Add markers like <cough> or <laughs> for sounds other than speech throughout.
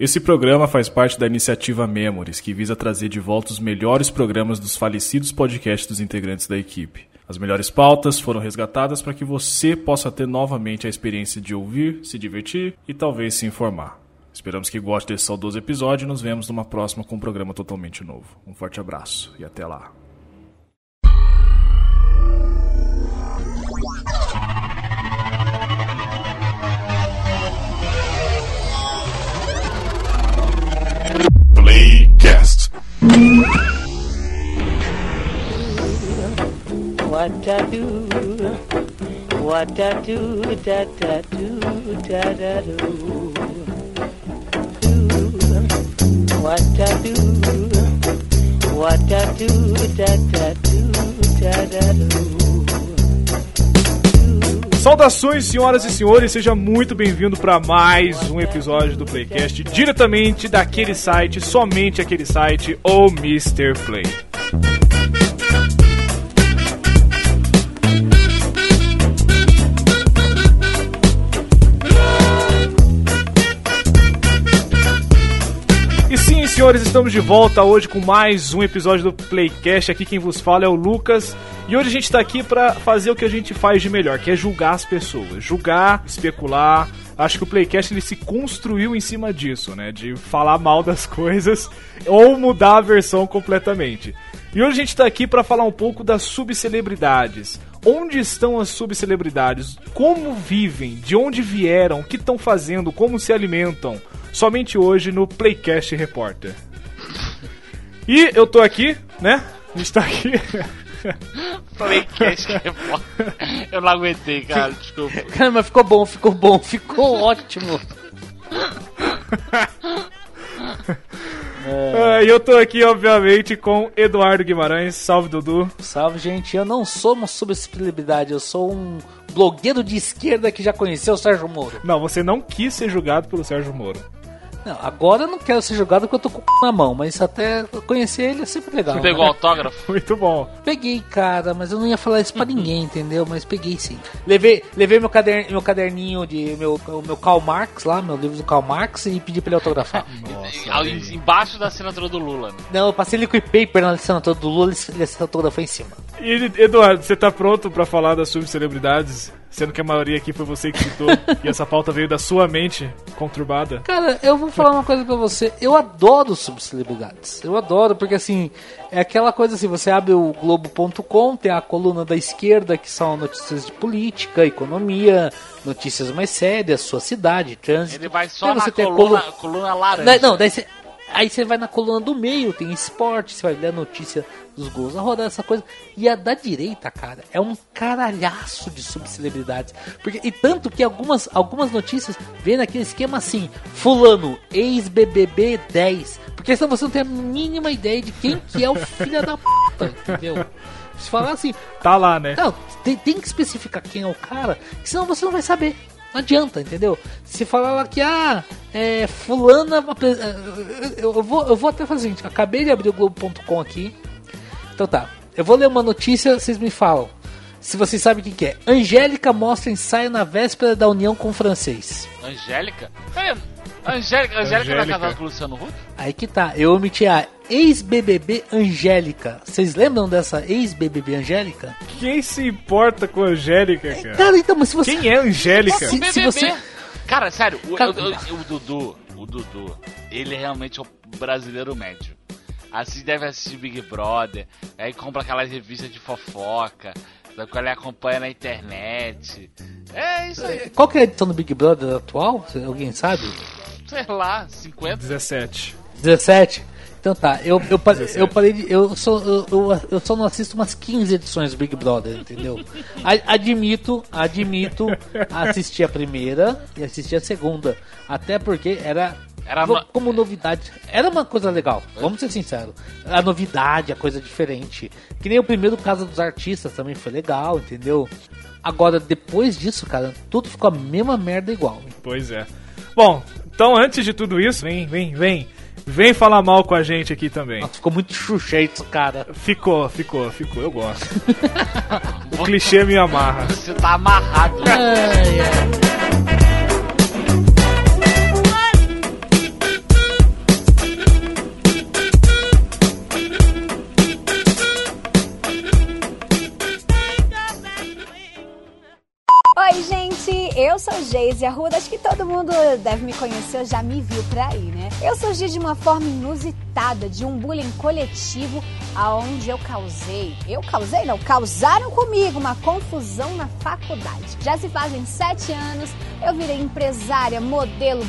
Esse programa faz parte da iniciativa Memories, que visa trazer de volta os melhores programas dos falecidos podcasts dos integrantes da equipe. As melhores pautas foram resgatadas para que você possa ter novamente a experiência de ouvir, se divertir e talvez se informar. Esperamos que goste desse saudoso episódio e nos vemos numa próxima com um programa totalmente novo. Um forte abraço e até lá. What I do, what I do, da da do, da da do. What I do, what I do, da da do, da da do. Saudações, senhoras e senhores, seja muito bem-vindo para mais um episódio do Playcast, diretamente daquele site, somente aquele site, o Mr. Play. Senhores, estamos de volta hoje com mais um episódio do Playcast. Aqui quem vos fala é o Lucas. E hoje a gente tá aqui pra fazer o que a gente faz de melhor, que é julgar as pessoas. Julgar, especular. Acho que o Playcast ele se construiu em cima disso, né? De falar mal das <laughs> coisas ou mudar a versão completamente. E hoje a gente tá aqui pra falar um pouco das subcelebridades. Onde estão as subcelebridades? Como vivem? De onde vieram? O que estão fazendo? Como se alimentam? Somente hoje no Playcast Repórter. E eu tô aqui, né? A gente tá aqui. <laughs> Playcast repórter. Eu não aguentei, cara, desculpa. <laughs> Cara, mas ficou bom, ficou bom, ficou ótimo. Ah, <laughs> E eu tô aqui, obviamente, com Eduardo Guimarães. Salve, Dudu. Salve, gente. Eu não sou uma subcelebridade, eu sou um blogueiro de esquerda que já conheceu o Sérgio Moro. Não, você não quis ser julgado pelo Sérgio Moro. Não, agora eu não quero ser jogado porque eu tô com o c... na mão, mas até conhecer ele é sempre legal. Você né? pegou autógrafo? <laughs> Muito bom. Peguei, cara, mas eu não ia falar isso pra ninguém, entendeu? Mas peguei sim. Levei, levei meu, cader, meu caderninho de. Meu, o meu Karl Marx lá, meu livro do Karl Marx, e pedi pra ele autografar. <laughs> Ali Embaixo da assinatura do Lula. Né? não, eu passei liquid paper na assinatura do Lula e ele autografou em cima. E, Eduardo, você tá pronto pra falar das subcelebridades? Sendo que a maioria aqui foi você que citou e essa pauta veio da sua mente conturbada. Cara, eu vou falar uma coisa pra você. Eu adoro subcelebridades. Eu adoro, porque assim, é aquela coisa assim, você abre o Globo.com, tem a coluna da esquerda, que são notícias de política, economia, notícias mais sérias, sua cidade, trânsito. Ele vai só Daí na coluna, colu- coluna laranja. Não, daí você. Aí você vai na coluna do meio, tem esporte, você vai ler a notícia dos gols da rodada, essa coisa. E a da direita, cara, é um caralhaço de subcelebridades. Porque, e tanto que algumas, algumas notícias vêm naquele esquema assim: Fulano, ex-BBB 10. Porque senão você não tem a mínima ideia de quem que é o filho da puta, entendeu? Se falar assim, Tá lá, né? não, tem, tem que especificar quem é o cara, senão você não vai saber. Não adianta, entendeu? Se falar lá que, ah, é, fulana... eh, Eu, vou, eu vou até fazer o seguinte, acabei de abrir o Globo.com aqui. Então tá, eu vou ler uma notícia, vocês me falam. Se vocês sabem o que, é. Angélica mostra ensaio na véspera da união com o francês. Angélica? Peraí, Angélica, Angélica tá Angélica. casada com o Luciano Huck? Aí que tá, eu omiti a ex-BBB Angélica. Vocês lembram dessa ex-BBB Angélica? Quem se importa com a Angélica, cara? Cara, então, mas se você... Quem é a Angélica? Se- se você- Cara, sério, o, Cara- o- o- o Dudu, o Dudu, ele é realmente o brasileiro médio. Assim deve assistir Big Brother, aí compra aquelas revistas de fofoca, da qual ele acompanha na internet. É isso aí, Qual que é a edição do Big Brother atual? Alguém sabe? Sei lá, 50. 17. 17? Então tá, eu, eu, pa- eu parei de. Eu só, eu, eu, eu só não assisto umas 15 edições do Big Brother, entendeu? A- Admito, admito assistir a primeira e assistir a segunda. Até porque era. Era no- como novidade. Era uma coisa legal, vamos ser sinceros. A novidade, a coisa diferente. Que nem o primeiro Casa dos Artistas também foi legal, entendeu? Agora, depois disso, cara, tudo ficou a mesma merda igual. Pois é. Bom, então antes de tudo isso, vem, vem, vem. Vem falar mal com a gente aqui também. Nossa, ficou muito chucheito, cara. Ficou, ficou, ficou, eu gosto. <laughs> o clichê me amarra. Você tá amarrado. Ai, ai. Sou Geise Arruda, acho que todo mundo deve me conhecer já me viu por aí, né? Eu surgi de uma forma inusitada, de um bullying coletivo, aonde eu causei. Eu causei? Não, causaram comigo uma confusão na faculdade. Já se fazem sete anos, eu virei empresária, modelo,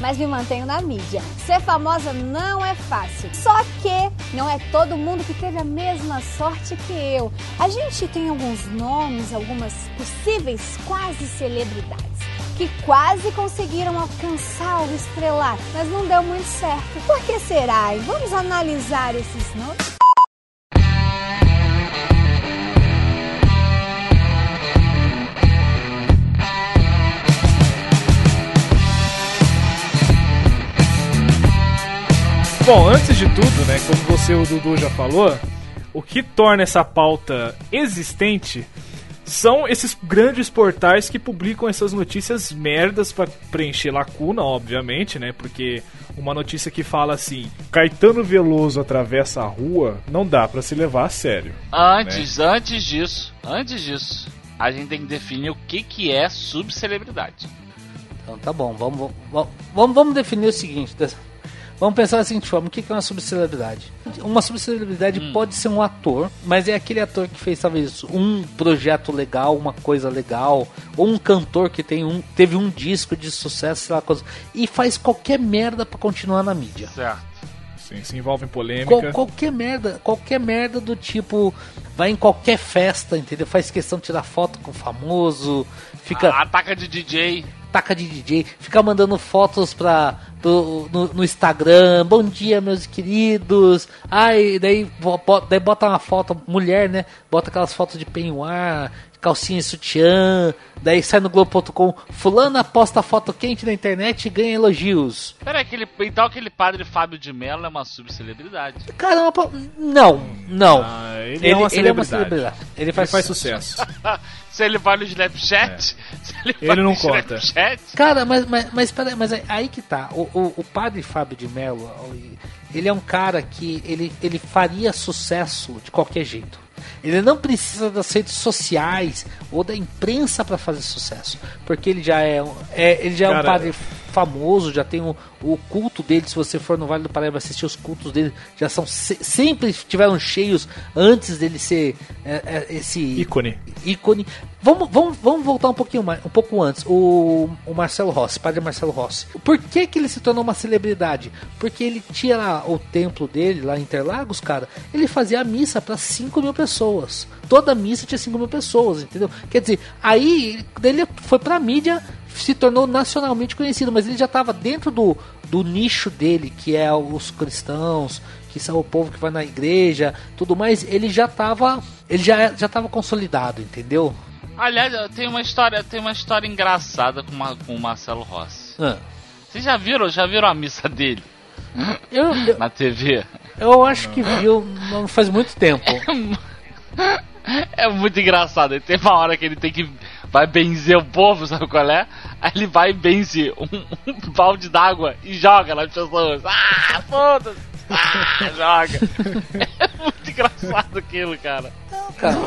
mas me mantenho na mídia. Ser famosa não é fácil. Só que não é todo mundo que teve a mesma sorte que eu. A gente tem alguns nomes, algumas possíveis quase celebridades que quase conseguiram alcançar o estrelar, mas não deu muito certo. Por que será? E vamos analisar esses nomes? Bom, antes de tudo, né, como você e o Dudu já falou, o que torna essa pauta existente são esses grandes portais que publicam essas notícias merdas para preencher lacuna, obviamente, né? Porque uma notícia que fala assim: Caetano Veloso atravessa a rua, não dá para se levar a sério. Antes, antes disso, antes disso, a gente tem que definir o que, que é subcelebridade. Então tá bom, vamos, vamos, vamos, vamos definir o seguinte. Vamos pensar da seguinte forma: o que é uma subcelebridade? Uma subcelebridade pode ser um ator, mas é aquele ator que fez talvez um projeto legal, uma coisa legal, ou um cantor que tem um, teve um disco de sucesso, sei lá, coisa, e faz qualquer merda pra continuar na mídia. Certo. Sim, se envolve em polêmica. Qual- qualquer merda, qualquer merda do tipo, vai em qualquer festa, entendeu? Faz questão de tirar foto com o famoso, fica Ataca de DJ. taca de DJ, fica mandando fotos pra, pro- no, no Instagram, bom dia meus queridos, ai, daí, daí bota uma foto, mulher, né, bota aquelas fotos de peignoir, calcinha e sutiã, daí sai no Globo.com, fulana posta foto quente na internet e ganha elogios. Pera aí, aquele, então aquele padre Fábio de Mello é uma subcelebridade. Caramba, pô, não, não. Ah, ele é uma celebridade. Ele Ele faz, faz sucesso. <laughs> se ele vai no Snapchat, se ele, vai Ele não no conta. Snapchat, Cara, mas, mas, mas, peraí, mas aí- aí que tá. O, o, o padre Fábio de Mello, ele é um cara que ele, ele faria sucesso de qualquer jeito. Ele não precisa das redes sociais ou da imprensa para fazer sucesso, porque ele já é, um- é- ele já é um Cara, padre famoso, já tem o, o culto dele. Se você for no Vale do Paraíba assistir os cultos dele, já são se- sempre tiveram cheios antes dele ser é, é, esse Ícone. ícone. Vamos, vamos, vamos voltar um pouquinho mais, um pouco antes. O, o Marcelo Rossi, padre Marcelo Rossi. Por que, que ele se tornou uma celebridade? Porque ele tinha lá o templo dele, lá em Interlagos, cara. Ele fazia a missa para 5 mil pessoas. Toda missa tinha 5 mil pessoas, entendeu? Quer dizer, aí ele foi pra mídia, se tornou nacionalmente conhecido, mas ele já estava dentro do, do nicho dele, que é os cristãos, que são o povo que vai na igreja, tudo mais, ele já estava ele já já tava consolidado, entendeu? Aliás, eu tenho uma história, tem uma história engraçada com, uma- com o Marcelo Rossi. Ah, Vocês já viram, já viram a missa dele Eu, eu, na TV? eu acho que viu não faz muito tempo. <laughs> É muito engraçado. Tem uma hora que ele tem que vai benzer o povo, sabe qual é? Aí ele vai e benze um, um balde d'água e joga nas pessoas. Ah, foda-se! Ah, joga! É muito engraçado aquilo, cara. Cara.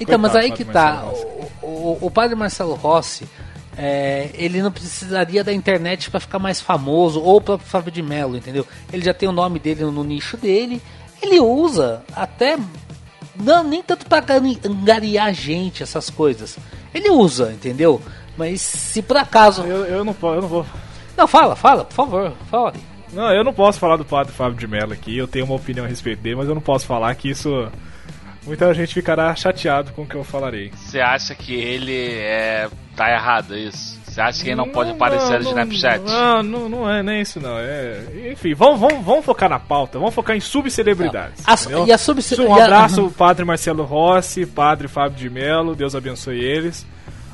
Então, mas Coitado aí do que tá. O, o, o padre Marcelo Rossi, é, ele não precisaria da internet para ficar mais famoso ou para Fábio de Mello, entendeu? Ele já tem o nome dele no nicho dele. Ele usa até. Não, nem tanto pra angariar gente, essas coisas. Ele usa, entendeu? Mas se por acaso. Eu, eu não posso, eu não vou. Não, fala, fala, por favor, fala. Não, eu não posso falar do padre Fábio de Mello aqui. Eu tenho uma opinião a respeito dele, mas eu não posso falar que isso. Muita gente ficará chateado com o que eu falarei. Você acha que ele é. tá errado, é isso? Você acha que ele não, pode aparecer no Snapchat? Não, não, não é nem isso não. É, enfim, vamos, vamos, vamos focar na pauta. Vamos focar em subcelebridades. A- e a subce- Um a- abraço ao padre Marcelo Rossi, padre Fábio de Mello. Deus abençoe eles.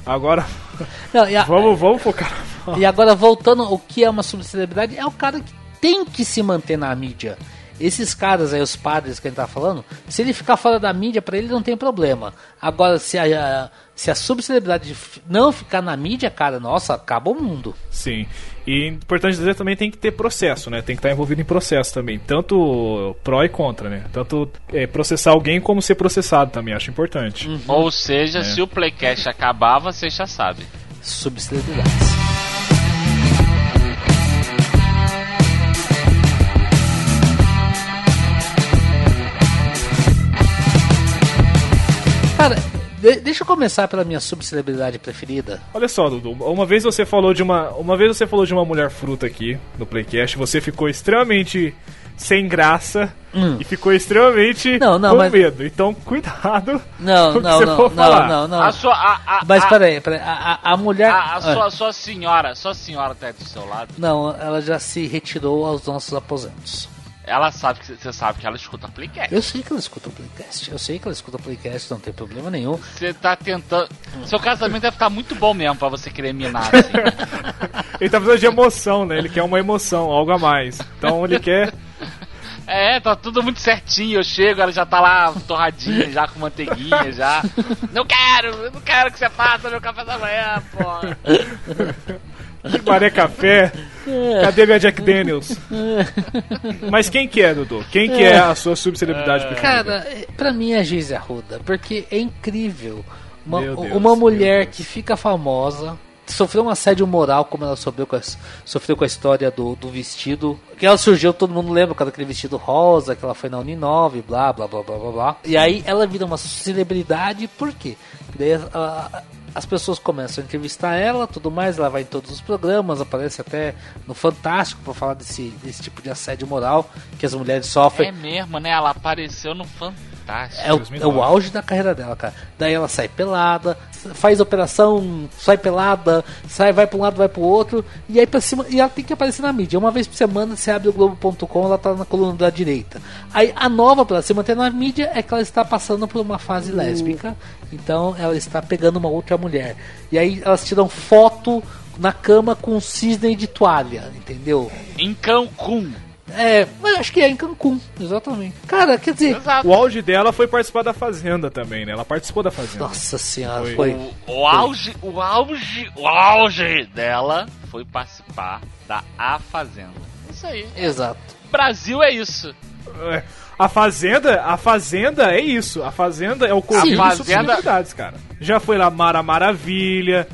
Agora, <laughs> Não, a- vamos, vamos focar na pauta. E agora, voltando, o que é uma subcelebridade? É o cara que tem que se manter na mídia. Esses caras aí, os padres que a gente tá falando, se ele ficar fora da mídia, pra ele não tem problema. Agora, se a, se a subcelebridade não ficar na mídia, cara, nossa, acaba o mundo. Sim. E importante dizer também tem que ter processo, né? Tem que estar envolvido em processo também. Tanto pró e contra, né? Tanto é, processar alguém como ser processado também, acho importante. Ou seja, É. se o Playcast acabar, você já sabe. Subcelebridades. De- deixa eu começar pela minha subcelebridade preferida. Olha só, Dudu, uma vez você falou de uma, uma vez você falou de uma mulher fruta aqui no Playcast, você ficou extremamente sem graça e ficou extremamente Hum. Não, não, com mas- medo. Então, cuidado. Não, <laughs> com o que não, você não, for não, falar. não, não. A sua. A, a, Mas a, peraí, peraí. A, a, a mulher. a, a Ah, sua, sua senhora, sua senhora tá aí do seu lado. Não, ela já se retirou aos nossos aposentos. Ela sabe que você sabe que ela escuta Playcast. Eu sei que ela escuta Playcast. Eu sei que ela escuta Playcast, não tem problema nenhum. Você tá tentando. Seu casamento deve ficar muito bom mesmo pra você querer minar assim. <laughs> Ele tá precisando de emoção, né? Ele quer uma emoção, algo a mais. Então ele quer. É, tá tudo muito certinho. Eu chego, ela já tá lá torradinha, já com manteiguinha, já. Não quero, eu não quero que você faça meu café da manhã, pô. Maré Café. Cadê minha Jack Daniels? Mas quem que é, Dudu? Quem que é a sua subcelebridade preferida? Cara, é- pra mim é a Geise Arruda, porque é incrível. Uma, Deus, uma mulher que fica famosa, sofreu um assédio moral, como ela sofreu com a, sofreu com a história do, do vestido. Que ela surgiu, todo mundo lembra, com aquele vestido rosa, que ela foi na Uninove, blá, blá, blá, blá, blá, blá. E aí ela vira uma celebridade, por quê? Porque daí a- as pessoas começam a entrevistar ela, tudo mais, ela vai em todos os programas, aparece até no Fantástico pra falar desse, desse tipo de assédio moral que as mulheres sofrem. É mesmo, né? Ela apareceu no Fantástico. É o, 2009. é o auge da carreira dela, cara. Daí ela sai pelada, faz operação, sai pelada, sai, vai pra um lado, vai pro outro, e aí pra cima, e ela tem que aparecer na mídia. Uma vez por semana, você abre o Globo.com, ela tá na coluna da direita. Aí a nova pra se manter na mídia é que ela está passando por uma fase lésbica, então ela está pegando uma outra mulher. E aí elas tiram foto na cama com um cisne de toalha, entendeu? Em Cancún. É, mas acho que é em Cancún, exatamente. Cara, quer dizer, Exato. O auge dela foi participar da Fazenda também, né? Ela participou da Fazenda. nossa senhora, Foi. foi. O, o auge, o auge, o auge dela foi participar da A Fazenda. Isso aí. Exato. Brasil é isso. É, A Fazenda, a Fazenda é isso. A Fazenda é o conjunto de subcelebridades, cara. Já foi lá Mara Maravilha,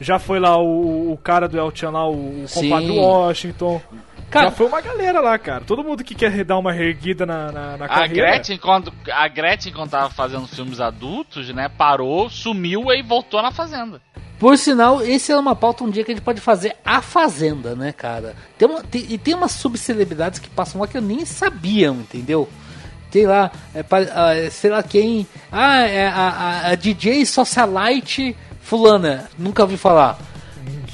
já foi lá o, o cara do El Chan lá, o, o compadre Washington. Cara- já foi uma galera lá, cara. Todo mundo que quer dar uma erguida na, na, na A carreira. Gretchen, quando, a Gretchen, quando tava fazendo filmes adultos, né, parou, sumiu e voltou na Fazenda. Por sinal, esse é uma pauta um dia que a gente pode fazer a Fazenda, né, cara? Tem uma, tem- e tem umas subcelebridades que passam lá que eu nem sabiam, entendeu? Tem lá, é, ah, é, sei lá quem. Ah, é a, a- a DJ Socialite Fulana. Nunca ouvi falar.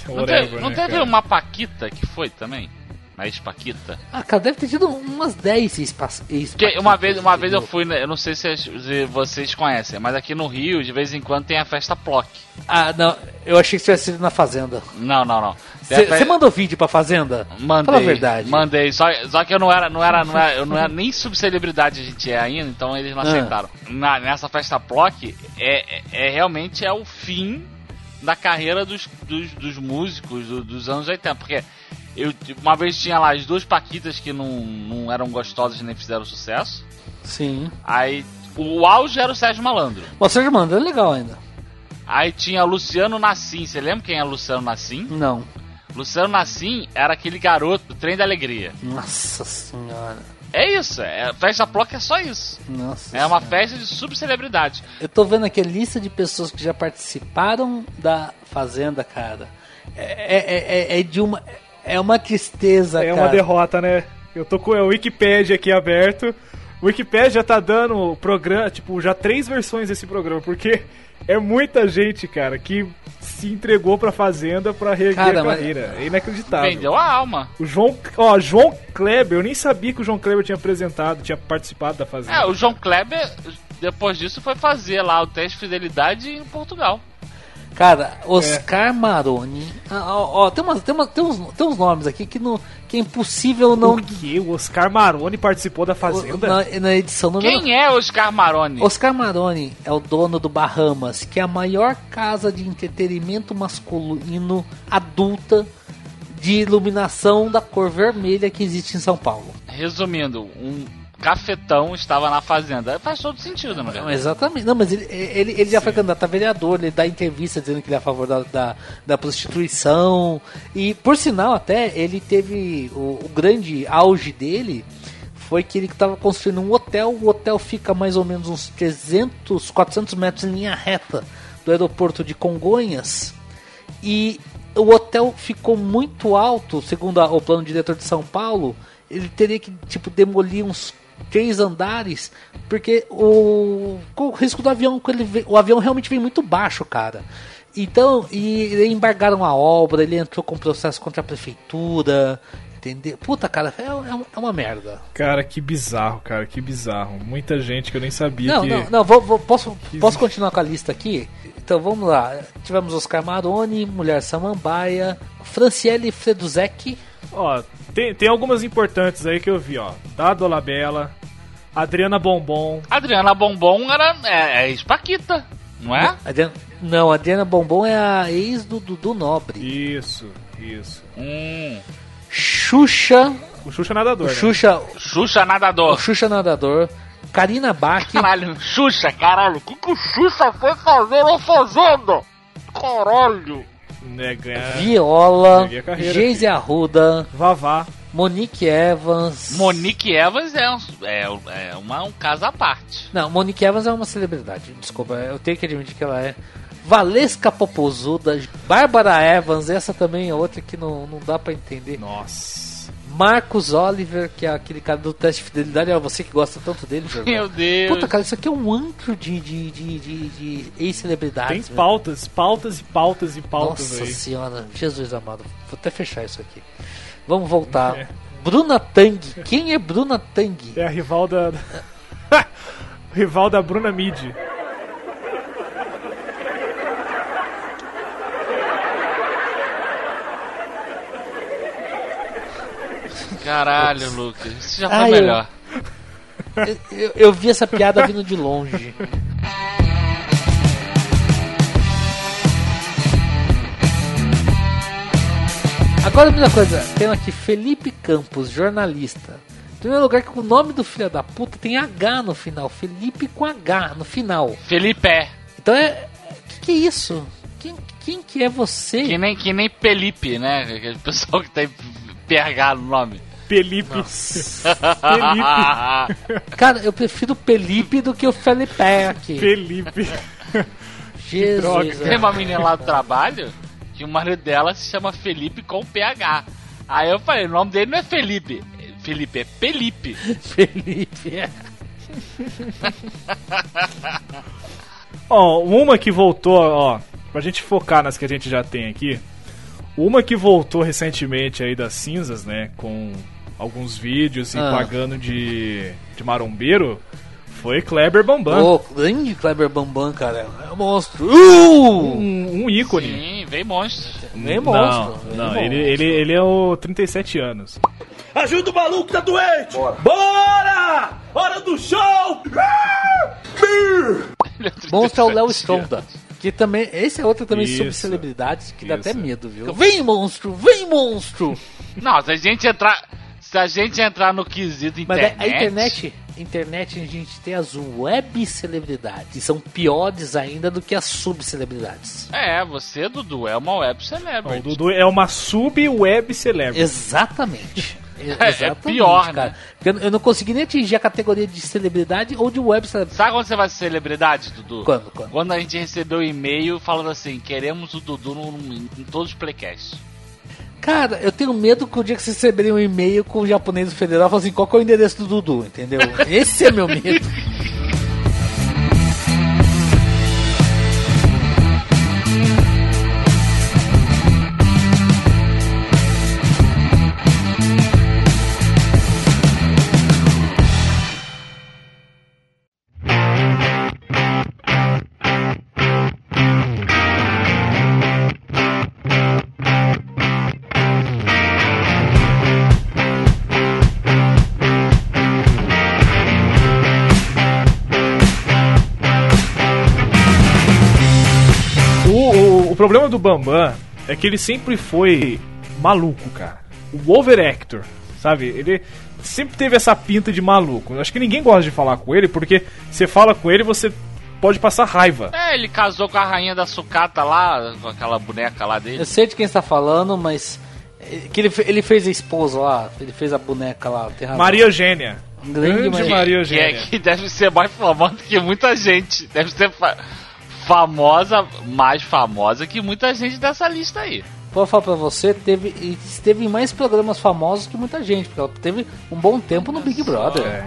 Não, Whatever, teve, não né, teve cara? uma Paquita que foi também? A ex-Paquita? Ah, cara, deve ter tido umas 10 ex Porque uma vez, uma vez eu fui, né, eu não sei se, vocês conhecem, mas aqui no Rio, de vez em quando, tem a festa Plock. Ah, não, eu achei que tivesse sido na Fazenda. Não, não, não. Você fe- mandou vídeo pra Fazenda? Mandei. Fala a verdade. Mandei. Só, só que eu não era, não era, não era, eu não era nem subcelebridade a gente é ainda, então eles não Ah. aceitaram. Na, nessa festa Plock, é, é, é realmente é o fim da carreira dos, dos, dos músicos do- dos anos 80. Porque eu uma vez tinha lá as duas Paquitas que não, não eram gostosas nem fizeram sucesso. Sim. Aí o auge era o Sérgio Malandro. O Sérgio Manda é legal ainda. Aí tinha Luciano Nassim. Você lembra quem é Luciano Nassim? Não. Luciano Nassim era aquele garoto do Trem da Alegria. Nossa senhora. É isso, é, a festa Plock é só isso. Nossa É uma senhora. festa de subcelebridade. Eu tô vendo aqui a lista de pessoas que já participaram da Fazenda, cara. É, é, é, é de uma. É uma tristeza, É cara. uma derrota, né? Eu tô com o Wikipedia aqui aberto. O Wikipedia já tá dando o programa, tipo, já três versões desse programa, porque <laughs> é muita gente, cara, que se entregou pra Fazenda pra reerguer Cara, a mas- carreira. É inacreditável. Vendeu a alma. O João, ó, João Kleber, eu nem sabia que o João Kleber tinha apresentado, tinha participado da Fazenda. É, o João Kleber, depois disso, foi fazer lá o teste de fidelidade em Portugal. Cara, Oscar Maroni. Ah, ó, ó, tem, umas, tem, uma, tem, uns, tem uns nomes aqui que, não, que é impossível não. O que? O Oscar Maroni participou da Fazenda? Na, na edição número Quem é Oscar Maroni? Oscar Maroni é o dono do Bahamas, que é a maior casa de entretenimento masculino adulta de iluminação da cor vermelha que existe em São Paulo. Resumindo, um cafetão estava na fazenda. Faz todo sentido, não Não, é? exatamente. Não, mas ele, ele, ele já foi candidato a vereador, ele dá entrevista dizendo que ele é a favor da, da, da prostituição. E, por sinal, até, ele teve o, o grande auge dele foi que ele estava construindo um hotel. O hotel fica mais ou menos uns 300, 400 metros em linha reta do aeroporto de Congonhas. E o hotel ficou muito alto, segundo a- o plano diretor de São Paulo. Ele teria que tipo demolir uns três andares, porque o, com o risco do avião, ele o avião realmente vem muito baixo, cara. Então, e embargaram a obra, ele entrou com processo contra a prefeitura, entendeu? Puta, cara, é, é- é uma merda. Cara, que bizarro, cara, que bizarro. Muita gente que eu nem sabia Não, que. não, não, vou, vou- posso, posso continuar com a lista aqui? Então vamos lá. Tivemos Oscar Maroni, Mulher Samambaia, Franciele Freduzek, Ó, tem, tem algumas importantes aí que eu vi, ó. Da Dolabella, Adriana Bombom. Adriana Bombom era é, é ex-Paquita, não é? Adriana- não, Adriana Bombom é a ex do Dudu Nobre. Isso, isso. Hum. Xuxa, O Xuxa Nadador. o né? Xuxa, Xuxa o nadador. Xuxa Nadador, Karina Bach, Caralho, Xuxa, caralho. O que, que o Xuxa foi fazer na fazenda? Caralho. Né, ganhar. Viola, Geise Arruda, Vavá. Monique Evans. Monique Evans é, um, é, é uma, um caso à parte. Não, Monique Evans é uma celebridade, desculpa, eu tenho que admitir que ela é. Valesca Popozuda, Bárbara Evans, essa também é outra que não, não dá pra entender. Nossa. Marcos Oliver, que é aquele cara do teste de fidelidade, é você que gosta tanto dele, <laughs> Jorge. Meu Deus. Puta, cara, isso aqui é um antro de, de, de, de, de Tem ex-celebridades. velho. pautas, pautas e pautas e pautas Nossa aí. senhora, Jesus amado. Vou até fechar isso aqui. Vamos voltar. É. Bruna Tang. Quem é Bruna Tang? É a rival da. <laughs> rival da Bruna Midi. Caralho, Lucas. Isso já foi Ah, melhor. Eu, eu- eu vi essa piada vindo de longe. Agora, a mesma coisa, tem aqui Felipe Campos, jornalista. Em primeiro lugar, que o nome do filho da puta tem H no final. Felipe com H no final. Felipe. Então é. Que que é isso? Quem, quem que é você? Que nem, que nem Felipe, né? Aquele pessoal que tem PH no nome. Felipe. Felipe. <laughs> Cara, eu prefiro Felipe do que o Felipe aqui. Felipe. Jesus. droga. Tem uma menina lá do trabalho que o marido dela se chama Felipe com PH. Aí eu falei, o nome dele não é Felipe. Felipe é Felipe. <laughs> Felipe. é. <laughs> Ó, uma que voltou, ó, pra gente focar nas que a gente já tem aqui. Uma que voltou recentemente aí das cinzas, né, com alguns vídeos e Ah. pagando de, de marombeiro, foi Kleber Bambam. Ô, grande Kleber Bambam, cara. É um monstro. Uh! Um, um ícone. Sim, veio monstro. Não, monstro. nem não, monstro. ele, ele, ele é o 37 anos. Ajuda o maluco que tá doente! Bora! Bora! Hora do show! É Monstro é o Léo 37 Stronda. Que também. Esse é outro também sobre celebridades que dá Isso. até medo, viu? Vem, monstro! Vem, monstro! Não, se a gente entrar. Se a gente entrar no quesito Mas internet. a internet, internet a gente tem as web celebridades. Que são piores ainda do que as subcelebridades. É, você, Dudu, é uma web Ó, o celebrity. Dudu é uma sub-web celebrity. Exatamente. <laughs> É, é Exatamente, pior, cara. né? Porque eu, eu não consegui nem atingir a categoria de celebridade ou de web celebridade. Sabe quando você vai ser celebridade, Dudu? Quando? Quando? Quando a gente recebeu um e-mail falando assim, queremos o Dudu no- no- em todos os playcasts. Cara, eu tenho medo que o dia que vocês receberem um e-mail com o japonês do federal, falando assim, qual é o endereço do Dudu, entendeu? Esse é meu medo. <laughs> problema do Bambam é que ele sempre foi maluco, cara. O overactor, sabe? Ele sempre teve essa pinta de maluco. Eu acho que ninguém gosta de falar com ele, porque você fala com ele você pode passar raiva. É, ele casou com a rainha da sucata lá, com aquela boneca lá dele. Eu sei de quem está falando, mas. eh, Que ele, ele fez a esposa lá, ele fez a boneca lá. Maria Eugênia. Grande Grande Maria- Maria que, é, Eugênia. que deve ser mais famosa que muita gente. Deve ser fa- famosa, mais famosa que muita gente dessa lista aí. Vou falar pra você, teve, e esteve em mais programas famosos que muita gente, porque ela teve um bom tempo no Big Brother. É.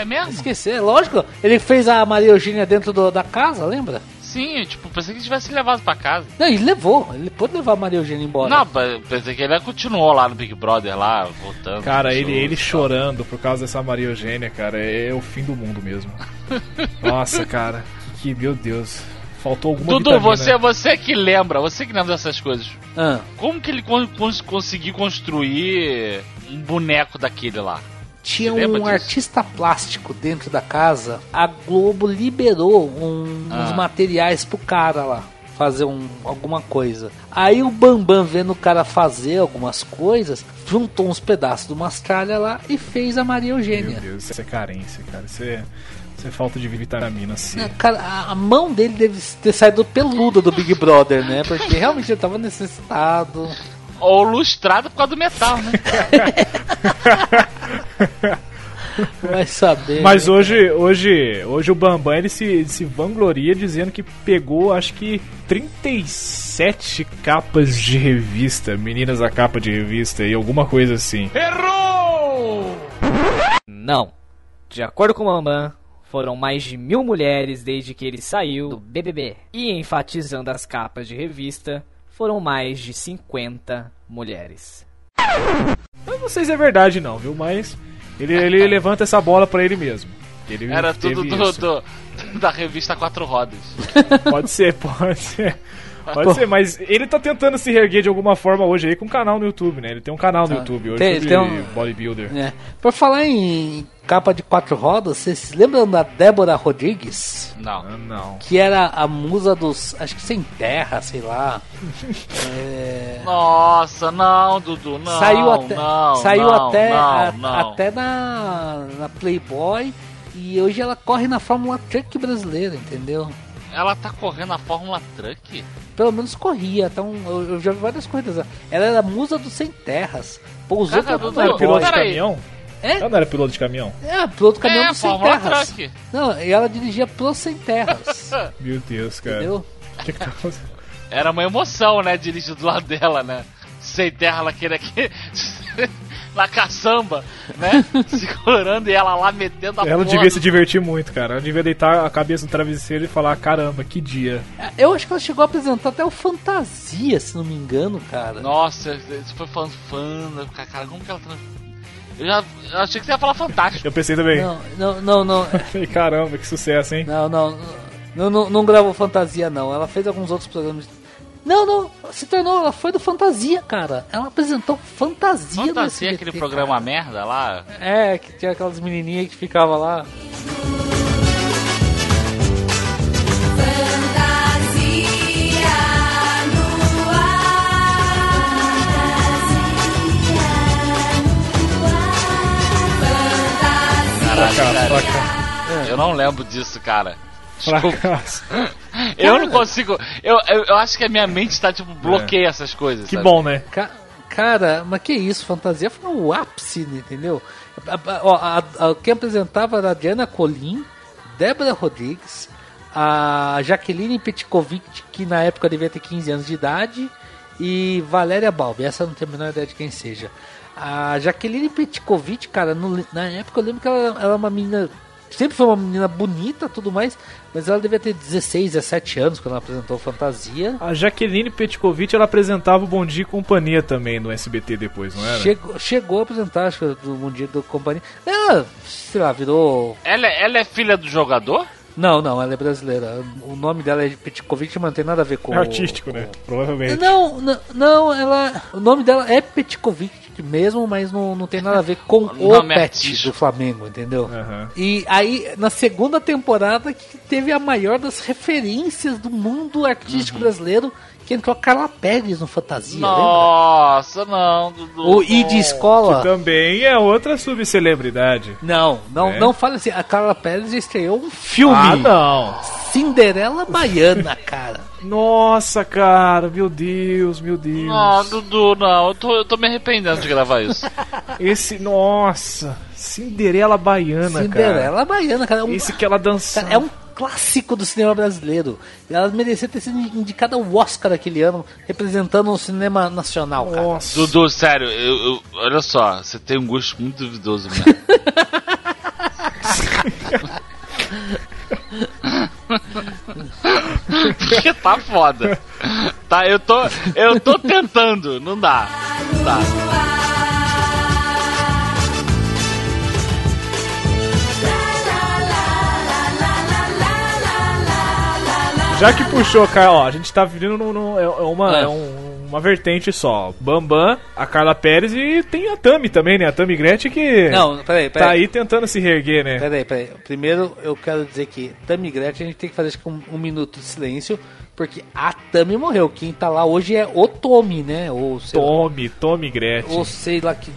É mesmo? Esquecer, lógico. Ele fez a Maria Eugênia dentro do- da casa, lembra? Sim, tipo, pensei que tivesse levado pra casa. Não, ele levou. Ele pôde levar a Maria Eugênia embora. Não, pe- pensei que ele continuou lá no Big Brother, lá, voltando. Cara, ele, ele chorando por causa dessa Maria Eugênia, cara, é o fim do mundo mesmo. <laughs> Nossa, cara, que meu Deus. Faltou alguma Dudu, vitamina. você, você que lembra, você que lembra dessas coisas. Ah, Como que ele con- cons- conseguiu construir um boneco daquele lá? tinha um disso? artista plástico dentro da casa. A Globo liberou um- Ah. uns materiais pro cara lá. Fazer um, alguma coisa. Aí o Bambam, vendo o cara fazer algumas coisas, juntou uns pedaços de umas tralhas lá e fez a Maria Meu Eugênia. Deus, isso é carência, cara. Isso é, isso é falta de vitamina C. Né, Cara, a, a mão dele deve ter saído peluda do Big Brother, né? Porque realmente ele tava necessitado. Ou lustrado por causa do metal, né? <laughs> Vai saber. Mas né? hoje, hoje, hoje o Bambam ele se, ele se vangloria dizendo que pegou acho que 37 capas de revista, meninas da capa de revista e alguma coisa assim. Não. De acordo com o Mambam, foram mais de mil mulheres desde que ele saiu do BBB. E enfatizando as capas de revista, foram mais de 50 mulheres. Eu não sei se é verdade não, viu? Mas ele, ele <laughs> levanta essa bola pra ele mesmo. Ele Era tudo do, do- da revista Quatro Rodas. <laughs> Pode ser, pode ser. Pode ser, mas ele tá tentando se reerguer de alguma forma hoje aí com um canal no YouTube, né? Ele tem um canal no YouTube hoje Tem- tem um- bodybuilder. É. Por falar em capa de quatro rodas, vocês se lembram da Débora Rodrigues? Não. Ah, não. Que era a musa dos. Acho que sem terra, sei lá. É, Nossa, não, Dudu, não. saiu até, não, saiu não, até, não, a- não. até na, na Playboy. E hoje ela corre na Fórmula Truck brasileira, entendeu? Ela tá correndo a Fórmula Truck? Pelo menos corria, então eu, eu já vi várias corridas. Ela era a musa dos sem terras. Pousou Cara, pra Não era piloto de caminhão? É? Ela não era piloto de caminhão? É, piloto caminhão é, dos sem Fórmula terras. Truck. Não, e ela dirigia pro sem terras. <laughs> Meu Deus, cara. entendeu? O que que tá fazendo? Era uma emoção, né, dirigir do lado dela, né? Sem terra, ela queria que... na caçamba, né? <laughs> Segurando e ela lá metendo a Ela porra devia se divertir muito, cara. Ela devia deitar a cabeça no travesseiro e falar: caramba, que dia. Eu acho que ela chegou a apresentar até o Fantasia, se não me engano, cara. Nossa, isso foi fã, fã, cara, como que ela... Eu já eu achei que você ia falar fantástico. Eu pensei também. Não, não, não, não. <laughs> Falei, caramba, que sucesso, hein? Não, não. Não, não, não gravou Fantasia, não. Ela fez alguns outros programas. Não, não. Se tornou. Ela foi do Fantasia, cara. Ela apresentou Fantasia do Fantasia, SBT, aquele programa cara. merda lá. É, que tinha aquelas menininhas que ficavam lá. Fracasso, fracasso. Eu não lembro disso, cara. Desculpa. Eu não consigo. Eu, eu, eu acho que a minha mente tá, tipo, bloqueia essas coisas. Que sabe? bom, né? Ca- Cara, mas que isso? Fantasia foi o ápice, entendeu? A- a- ó, a- a- quem apresentava era a Diana Colim, Débora Rodrigues, a Jaqueline Petkovic, que na época devia ter 15 anos de idade, e Valéria Balbi. Essa eu não tenho a menor ideia de quem seja. A Jaqueline Petkovic, cara, no- na época eu lembro que ela, ela era uma menina. Sempre foi uma menina bonita tudo mais, mas ela devia ter 16, 17 anos quando ela apresentou Fantasia. A Jaqueline Petkovic, ela apresentava o Bom Dia e Companhia também no SBT depois, não era? Chegou, chegou a apresentar, acho que do Bom Dia do Companhia. Ela, sei lá, virou. Ela, ela é filha do jogador? Não, não, ela é brasileira. O nome dela é Petkovic, não tem nada a ver com. É artístico, né? Provavelmente. Não, não, não, ela. O nome dela é Petkovic mesmo, mas não, não tem nada a ver com <laughs> o, nome é Pet do Flamengo, entendeu? Aham. E aí, na segunda temporada, que teve a maior das referências do mundo artístico brasileiro, que entrou a Carla Pérez no Fantasia, lembra? Nossa, não, Dudu. O I de escola. Também é outra subcelebridade. Não, não, É? não fale assim. A Carla Pérez estreou um filme. Ah, não. Cinderela Baiana, cara. Nossa, cara, meu Deus, meu Deus. Não, Dudu, não. Eu tô, eu tô me arrependendo de gravar isso. <laughs> Esse, nossa, Cinderela Baiana, Cinderela Baiana, cara. É cara. um, Esse que ela cara, é um clássico do cinema brasileiro. Ela merecia ter sido indicada ao Oscar aquele ano, representando o cinema nacional, cara. Nossa. Dudu, sério, eu, eu- olha só, você tem um gosto muito duvidoso mesmo. <laughs> Porque tá foda. Tá, eu tô, eu tô tentando, não dá. Não dá. Já que puxou, cara, ó, a gente tá vivendo num, num- é é uma, É. é um- uma vertente só. Bambam, a Carla Pérez e tem a Tami também, né? A Tami Gretchen que Não, peraí, tá peraí. aí tentando se reerguer, né? Peraí, peraí. Primeiro eu quero dizer que Tami Gretchen a gente tem que fazer acho que um, um minuto de silêncio, porque a Tami morreu. Quem tá lá hoje é o Tommy, né? Ou sei, lá, Tome, Tome Gretchen. ou sei lá que.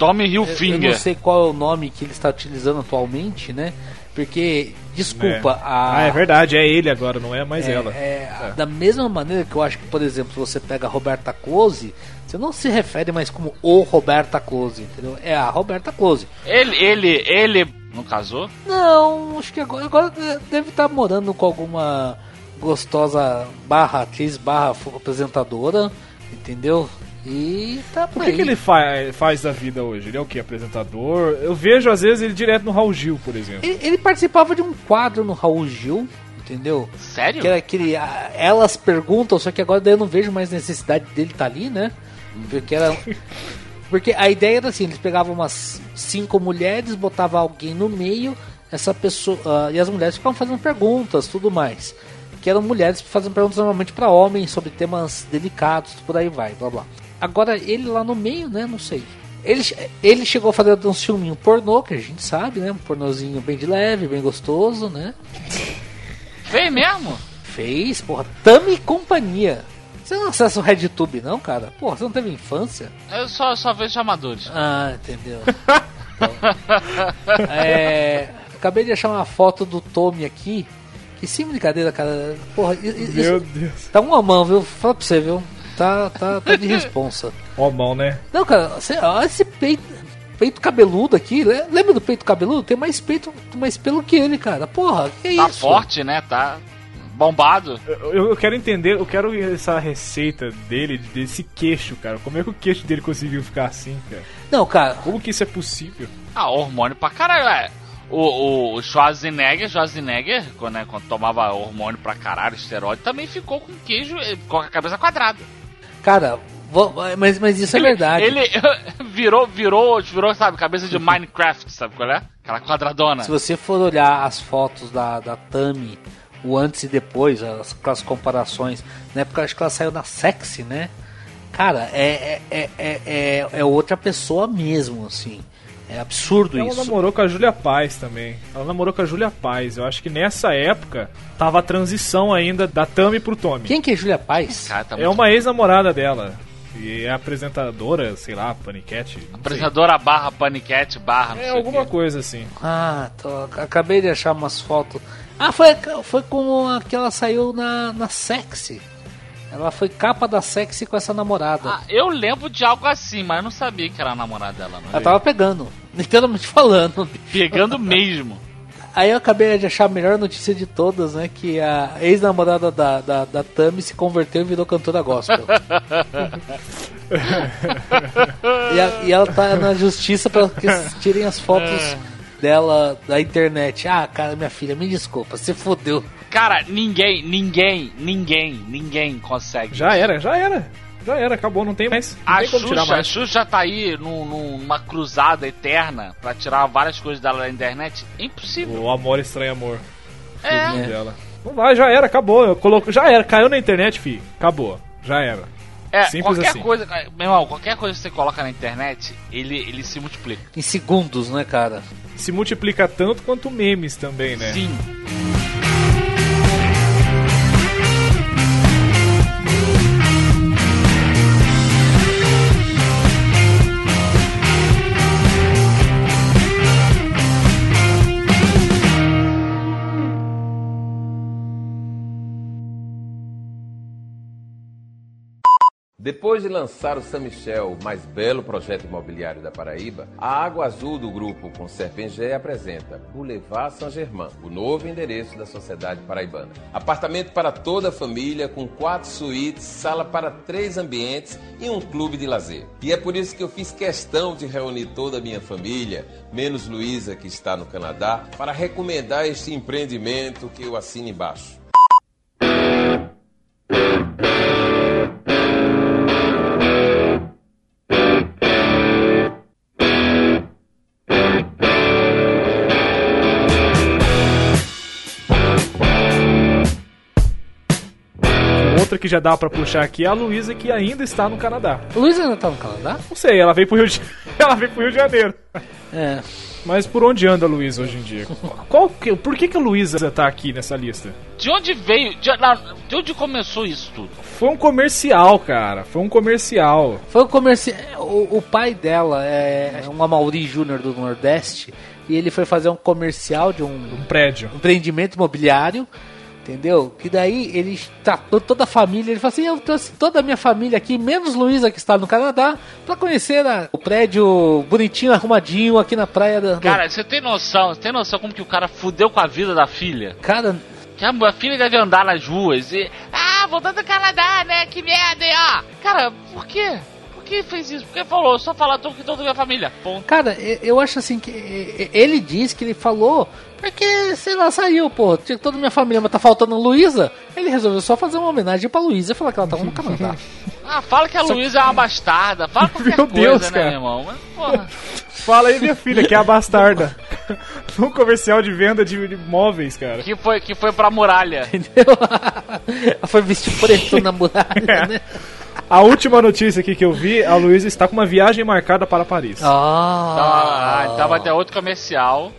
Tome Eu não Hilfinger. sei qual é o nome que ele está utilizando atualmente, né? Porque, desculpa, É. a. Ah, é verdade, é ele agora, não é mais É, ela. é, a- Da mesma maneira que eu acho que, por exemplo, se você pega a Roberta Close, você não se refere mais como o Roberta Close, entendeu? É a Roberta Close. Ele, ele, ele não casou? Não, acho que agora, agora deve estar morando com alguma gostosa barra atriz, barra apresentadora, entendeu? E tá por O que, aí. que ele fa faz da vida hoje? Ele é o que? Apresentador? Eu vejo às vezes ele direto no Raul Gil, por exemplo. Ele, ele participava de um quadro no Raul Gil, entendeu? Sério? Que era aquele. Elas perguntam, só que agora daí eu não vejo mais necessidade dele estar ali, né? Porque era. Porque a ideia era assim, eles pegavam umas cinco mulheres, botavam alguém no meio, essa pessoa. ah, e as mulheres ficavam fazendo perguntas, tudo mais. Que eram mulheres fazendo perguntas normalmente para homens sobre temas delicados, por aí vai, blá blá. Agora ele lá no meio, né? Não sei. Ele, ele chegou a fazer um filminho pornô, que a gente sabe, né? Um pornozinho bem de leve, bem gostoso, né? Fez mesmo? Fez, porra, Tami e Companhia. Você não acessa o RedTube não, cara? Porra, você não teve infância? Eu só, só vejo chamadores. Ah, entendeu. Então, é, acabei de achar uma foto do Tommy aqui. Que sem brincadeira, cara. Porra, i- i- Meu isso Deus. tá uma mão, viu? Fala pra você, viu? Tá, tá, tá de responsa. Ó, mão, né? Não, cara, você, olha esse peito, peito cabeludo aqui. le- Lembra do peito cabeludo? Tem mais peito, mais pelo que ele, cara. Porra, que Tá isso? forte, né? Tá bombado. Eu, eu quero entender, eu quero essa receita dele, desse queixo, cara. Como é que o queixo dele conseguiu ficar assim, cara? Não, cara, Como que isso é possível? Ah, hormônio pra caralho, é. O, o Schwarzenegger, Schwarzenegger, quando, né, quando tomava hormônio pra caralho, esteroide, também ficou com queijo, eh, com a cabeça quadrada. Cara, mas, mas isso é Ele- verdade. Ele <laughs> virou, virou, virou, sabe, cabeça de Minecraft, sabe qual é? Aquela quadradona. Se você for olhar as fotos da, da Tami, o antes e depois, as, aquelas comparações, na época acho que ela saiu na Sexy, né? Cara, é, é, é, é, é, é outra pessoa mesmo, assim. É absurdo Ela isso. namorou com a Júlia Paz também. Ela namorou com a Júlia Paz. Eu acho que nessa época tava a transição ainda da Tami pro Tommy. Quem que é Julia Paz? Cara, tá É uma ex-namorada dela. E é apresentadora, sei lá, paniquete. não sei. Apresentadora barra paniquete barra não É alguma quê. coisa assim. Ah, tô, acabei de achar umas fotos. Ah, foi, foi com a que ela saiu na, na Sexy. Ela foi capa da Sexy com essa namorada. Ah, eu lembro de algo assim, mas eu não sabia que era a namorada dela, não. ela tava pegando, literalmente falando. Pegando <laughs> mesmo. Aí eu acabei de achar a melhor notícia de todas, né? Que a ex-namorada da, da, da Tami se converteu e virou cantora gospel. <laughs> e, a- e ela tá na justiça para que tirem as fotos dela da internet. Ah, cara, minha filha, me desculpa, você fodeu. Cara, ninguém, ninguém, ninguém, ninguém consegue. Já era, já era. Já era, acabou, não tem mais. Não A tem como tirar Xuxa, a mais. Xuxa tá aí num- num- numa cruzada eterna pra tirar várias coisas dela da internet. Impossível. O Amor Estranho Amor. É. dela. Não vai, já era, acabou. Eu coloco, já era, caiu na internet, fi. Acabou. Já era. É, Simples qualquer assim. coisa, meu irmão, qualquer coisa que você coloca na internet, ele, ele se multiplica. Em segundos, né, cara? Se multiplica tanto quanto memes também, né? Sim. Depois de lançar o San Michel, o mais belo projeto imobiliário da Paraíba, a Água Azul do grupo com Serpengé apresenta Boulevard Saint-Germain, o novo endereço da sociedade paraibana. Apartamento para toda a família, com quatro suítes, sala para três ambientes e um clube de lazer. E é por isso que eu fiz questão de reunir toda a minha família, menos Luísa, que está no Canadá, para recomendar este empreendimento que eu assino embaixo. Já dá pra puxar aqui é a Luísa, que ainda está no Canadá. Luísa ainda tá no Canadá? Não sei, ela veio pro Rio de, <laughs> ela veio pro Rio de Janeiro. É. Mas por onde anda a Luísa hoje em dia? Qual que, por que, que a Luísa tá aqui nessa lista? De onde veio? De, de onde começou isso tudo? Foi um comercial, cara. Foi um comercial. Foi o comercial. O, o pai dela é um Amauri Júnior do Nordeste. E ele foi fazer um comercial de um Um prédio. empreendimento imobiliário. Entendeu? Que daí ele tratou toda a família. Ele falou assim: Eu trouxe toda a minha família aqui, menos Luísa, que está no Canadá, pra conhecer a- o prédio bonitinho, arrumadinho aqui na praia da. Cara, você tem noção, você tem noção como que o cara fudeu com a vida da filha? Cara, Que a, filha deve andar nas ruas e. Ah, voltando do Canadá, né? Que merda, hein, ó. Cara, por quê? Por que fez isso? Por que falou? Só falar tudo que toda a minha família. Ponto. Cara, eu acho assim que ele diz que ele falou porque, sei lá, saiu, pô. Tinha toda a minha família, mas tá faltando a Luísa. Ele resolveu só fazer uma homenagem pra Luísa e falar que ela tava no <laughs> Canadá. Ah, fala que a Luísa é uma bastarda. Fala <laughs> qualquer Meu coisa, Deus, né, cara. meu irmão? Mas, porra. Fala aí, minha filha, que é a bastarda. <laughs> um comercial de venda de, de móveis, cara. Que foi, que foi pra muralha. Entendeu? ela foi vestir preto na muralha, né? A última notícia aqui que eu vi, a Luísa está com uma viagem marcada para Paris. Ah, Ah, então vai ter outro comercial,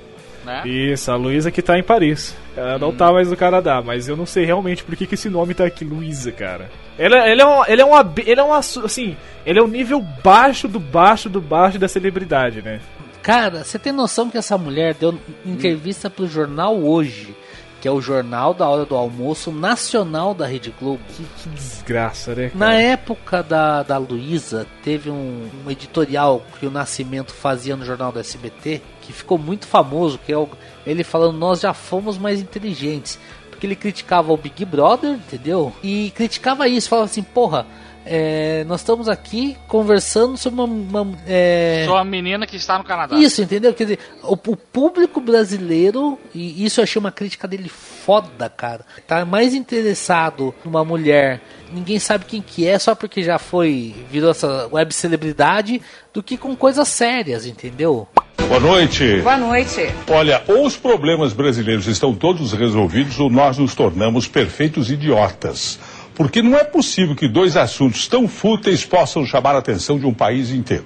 né? Isso, a Luísa que tá em Paris. Ela não tá mais no Canadá, mas eu não sei realmente por que, que esse nome tá aqui, Luísa, cara. Ela, ele é um, ele é um, ab- ele é um, assim, ele é o nível baixo do baixo do baixo da celebridade, né? Cara, você tem noção que essa mulher deu entrevista pro jornal hoje, que é o jornal da hora do almoço nacional da Rede Globo. Que, que desgraça, né? Na cara? época da, da Luísa, teve um, um editorial que o Nascimento fazia no jornal do SBT, que ficou muito famoso, que é o- ele falando, nós já fomos mais inteligentes. Porque ele criticava o Big Brother, entendeu? E criticava isso, falava assim, porra, é, nós estamos aqui conversando sobre uma... uma, é, Sou a menina que está no Canadá. isso, entendeu? Quer dizer, o, o público brasileiro, e isso eu achei uma crítica dele foda, cara. Tá mais interessado numa mulher, ninguém sabe quem que é, só porque já foi, virou essa web celebridade, do que com coisas sérias, entendeu? Boa noite. Boa noite. Olha, ou os problemas brasileiros estão todos resolvidos ou nós nos tornamos perfeitos idiotas. Porque não é possível que dois assuntos tão fúteis possam chamar a atenção de um país inteiro.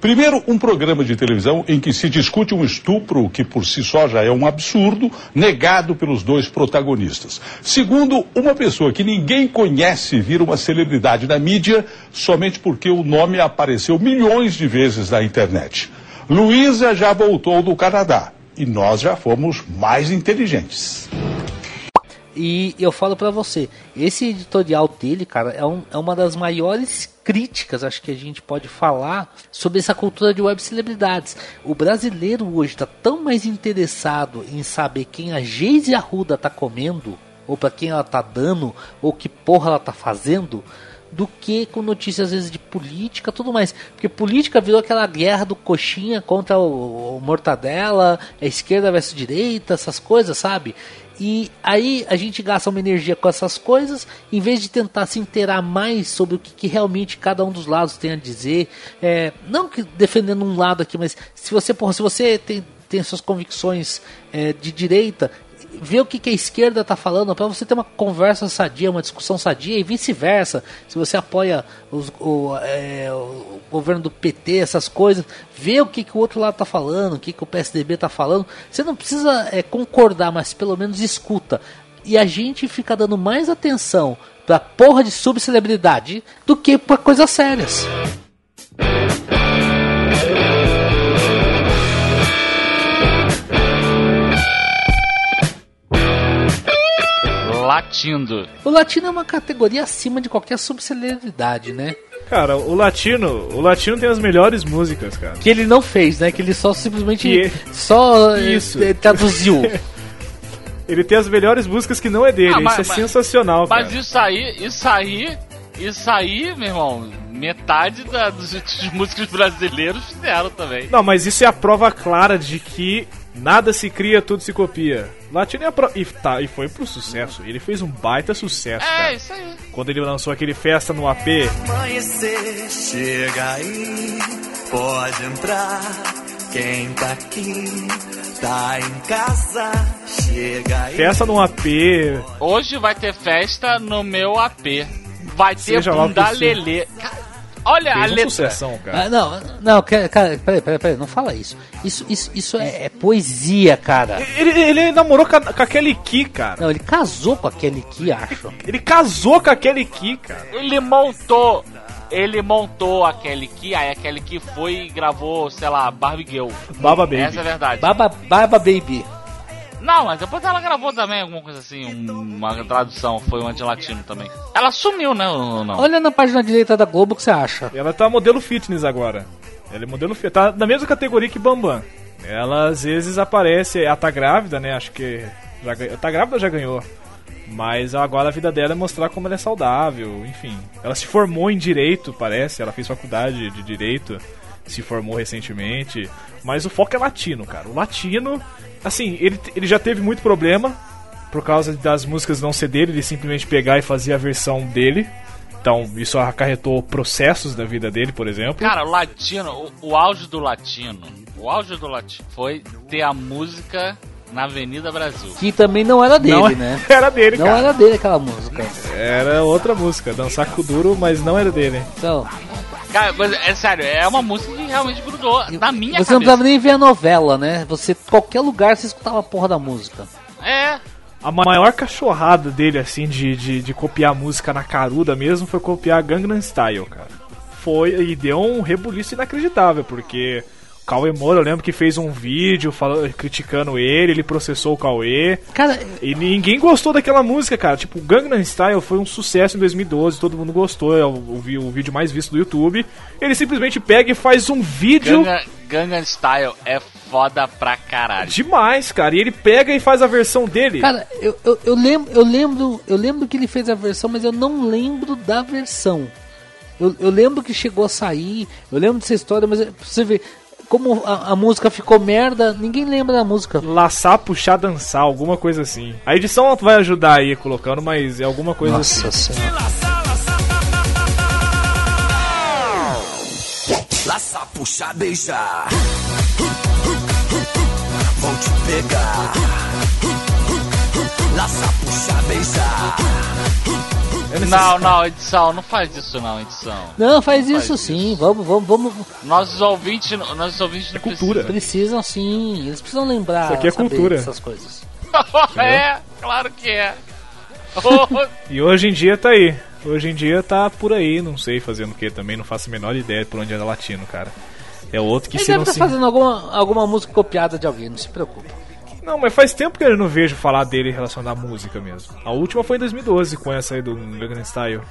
Primeiro, um programa de televisão em que se discute um estupro que por si só já é um absurdo, negado pelos dois protagonistas. Segundo, uma pessoa que ninguém conhece vira uma celebridade na mídia somente porque o nome apareceu milhões de vezes na internet. Luísa já voltou do Canadá e nós já fomos mais inteligentes. E eu falo pra você, esse editorial dele, cara, é, um- é uma das maiores críticas, acho que a gente pode falar, sobre essa cultura de web celebridades. O brasileiro hoje tá tão mais interessado em saber quem a Geise Arruda tá comendo, ou pra quem ela tá dando, ou que porra ela tá fazendo, do que com notícias às vezes de política tudo mais. Porque política virou aquela guerra do coxinha contra o, o mortadela, a esquerda versus direita, essas coisas, sabe? E aí a gente gasta uma energia com essas coisas, em vez de tentar se inteirar mais sobre o que, que realmente cada um dos lados tem a dizer. É, não que defendendo um lado aqui, mas se você, porra, se você tem, tem suas convicções é, de direita, ver o que, que a esquerda está falando para você ter uma conversa sadia, uma discussão sadia e vice-versa. Se você apoia os- o, é, o governo do PT, essas coisas, ver o que, que o outro lado está falando, o que, que o PSDB está falando. Você não precisa é, concordar, mas pelo menos escuta. E a gente fica dando mais atenção pra porra de subcelebridade do que pra coisas sérias. Latindo. O latino é uma categoria acima de qualquer subcelebridade, né? Cara, o latino, o latino tem as melhores músicas, cara. Que ele não fez, né? Que ele só simplesmente. Que- Só eh, Isso. eh, traduziu. <laughs> Ele tem as melhores músicas que não é dele. Ah, mas- isso é mas- sensacional, Mas cara. isso aí, isso aí, isso aí, meu irmão, metade da, dos, dos músicos brasileiros fizeram também. Não, mas isso é a prova clara de que nada se cria, tudo se copia. Latino é a prova. E, tá, e foi pro sucesso. Ele fez um baita sucesso, É, cara. isso aí. Quando ele lançou aquele Festa no AP. Amanhecer, chega aí, pode entrar. Quem tá aqui, tá em casa, chega aí. Festa no AP. Hoje vai ter festa no meu AP. Vai ter Seja bunda lelê. Cara, Olha a Fez uma letra. sucessão, cara. Ah, não, não, cara, peraí, peraí, peraí, não fala isso. Isso, isso, isso é, é poesia, cara. Ele, ele namorou com a, com a Kelly Key, cara. Não, ele casou com aquele que acho. Ele casou com a Kelly Key, cara. Ele montou. Ele montou a Kelly Key, aí a Kelly Key foi e gravou, sei lá, Barbie Girl. Baba Baby. Essa é a verdade. Baba, Baba Baby. Não, mas depois ela gravou também alguma coisa assim, um- uma tradução, foi um anti-latino também. Ela sumiu, né? Ou não? Olha na página direita da Globo o que você acha. Ela tá modelo fitness agora. Ela é modelo fitness. Tá na mesma categoria que Bambam. Ela às vezes aparece. Ela tá grávida, né? Acho que. Já, tá grávida ou já ganhou? Mas agora a vida dela é mostrar como ela é saudável, enfim. Ela se formou em direito, parece. Ela fez faculdade de direito. Se formou recentemente. Mas o foco é latino, cara. O latino, assim, ele, ele já teve muito problema por causa das músicas não ser dele, ele simplesmente pegar e fazer a versão dele. Então, isso acarretou processos da vida dele, por exemplo. Cara, o latino, o, o auge do latino, o auge do latino foi ter a música na Avenida Brasil. Que também não era dele, não né? <laughs> era dele, Não cara. era dele aquela música. Era outra música, Dançar com o Duro, mas não era dele. Então, Cara, mas é sério, é uma música que realmente grudou na minha você não cabeça. precisava nem ver a novela, né? Você, qualquer lugar, você escutava a porra da música. É, A maior cachorrada dele, assim, de, de, de copiar música na caruda mesmo, foi copiar Gangnam Style, cara. Foi, e deu um rebuliço inacreditável, porque Cauê Moura, eu lembro que fez um vídeo falando, criticando ele, ele processou o Cauê. Cara, E ninguém gostou daquela música, cara. Tipo, Gangnam Style foi um sucesso em 2012, todo mundo gostou, é o, o, vi- o vídeo mais visto do YouTube. Ele simplesmente pega e faz um vídeo Gangnam, Gangnam Style é foda pra caralho. demais, cara. E ele pega e faz a versão dele. cara, eu, eu, eu lembro, eu lembro, eu lembro que ele fez a versão, mas eu não lembro da versão. Eu, eu lembro que chegou a sair, eu lembro dessa história, mas é- pra você ver como a, a música ficou merda, ninguém lembra da música. Laçar, puxar, dançar, alguma coisa assim. A edição vai ajudar aí colocando, mas é alguma coisa assim. Nossa senhora. Laça, puxa, beijar. Vou te pegar. Laça, puxa, beijar. Não, não, edição, não faz isso não, edição. Não, faz Não isso sim, vamos, vamos, vamos. Nossos ouvintes, nossos ouvintes não cultura. Precisam sim, eles precisam lembrar. Isso aqui é cultura. Essas coisas. <laughs> é, claro que é. <laughs> E hoje em dia tá aí. Hoje em dia tá por aí, não sei fazendo o que também, não faço a menor ideia por onde era latino, cara. É outro que Ele se deve não estar se... fazendo alguma, alguma música copiada de alguém, não se preocupa. Não, mas faz tempo que eu não vejo falar dele relacionado à música mesmo. A última foi em 2012 com essa aí do Gangnam Style.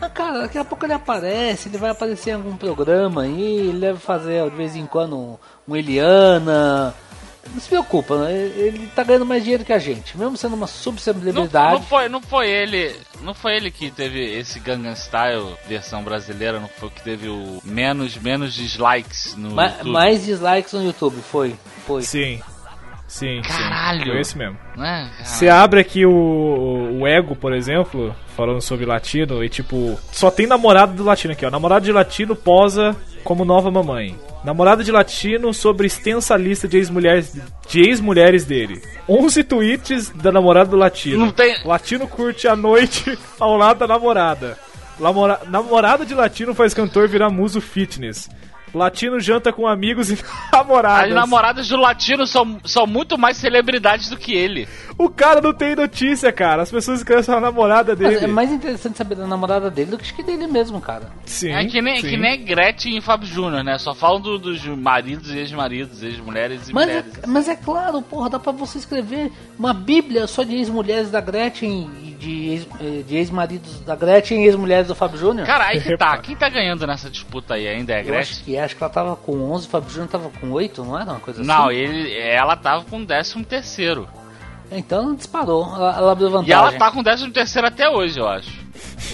Ah, cara, daqui a pouco ele aparece, ele vai aparecer em algum programa aí, ele deve fazer de vez em quando um, um Eliana. Não se preocupa, né? ele tá ganhando mais dinheiro que a gente, mesmo sendo uma não, subcelebridade. não foi, não foi ele, não foi ele que teve esse Gangnam Style versão brasileira, não foi o que teve o menos menos dislikes no Ma- YouTube, mais dislikes no YouTube, foi. Foi. Sim. Sim, Caralho. sim. Foi esse mesmo. né? Você abre aqui o, o Ego, por exemplo, falando sobre latino, e tipo, só tem namorado do latino aqui, ó. Namorado de latino posa como nova mamãe. Namorada de latino sobre extensa lista de ex-mulheres de ex-mulheres dele. 11 tweets da namorada do latino. Não tem- Latino curte a noite <laughs> ao lado da namorada. Lamora- Namorada de latino faz cantor virar muso fitness. Latino janta com amigos e <laughs> namoradas. As namoradas do latino são, são muito mais celebridades do que ele. O cara não tem notícia, cara. As pessoas escrevem a namorada dele. Mas é mais interessante saber da namorada dele do que que dele mesmo, cara. Sim, é que nem, sim. que nem Gretchen e Fábio Júnior, né? Só falam do- dos maridos e ex-maridos, ex-mulheres e Mas é, mulheres. mas é claro, porra, dá pra você escrever uma bíblia só de ex-mulheres da Gretchen e de, eh, de ex-maridos da Gretchen e ex-mulheres do Fábio Júnior. Cara, aí que tá. Quem tá ganhando nessa disputa aí ainda é a Eu Gretchen? acho que, acho que ela tava com 11, o Fábio Júnior tava com 8, não era uma coisa Não, assim? ele, ela tava com 13 terceiro. Então ela disparou, ela, ela abriu vantagem. E ela tá com 13 terceiro até hoje, eu acho.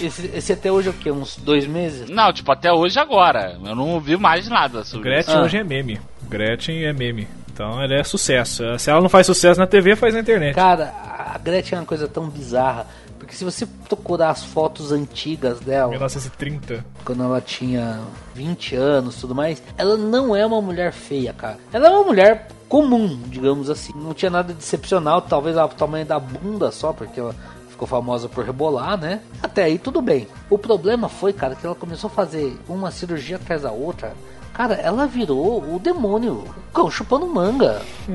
esse, esse até hoje é o quê? Uns dois meses? Não, tipo, até hoje agora. Eu não ouvi mais nada sobre Gretchen Ah. hoje é meme. Gretchen é meme. Então ela é sucesso. Se ela não faz sucesso na TV, faz na internet. Cara, a Gretchen é uma coisa tão bizarra. Porque se você procurar as fotos antigas dela, 1930. quando ela tinha 20 anos e tudo mais, ela não é uma mulher feia, cara. Ela é uma mulher comum, digamos assim. Não tinha nada de excepcional, talvez o tamanho da bunda só, porque ela ficou famosa por rebolar, né? Até aí tudo bem. O problema foi, cara, que ela começou a fazer uma cirurgia atrás da outra. Cara, ela virou o demônio, o cão chupando manga. <laughs>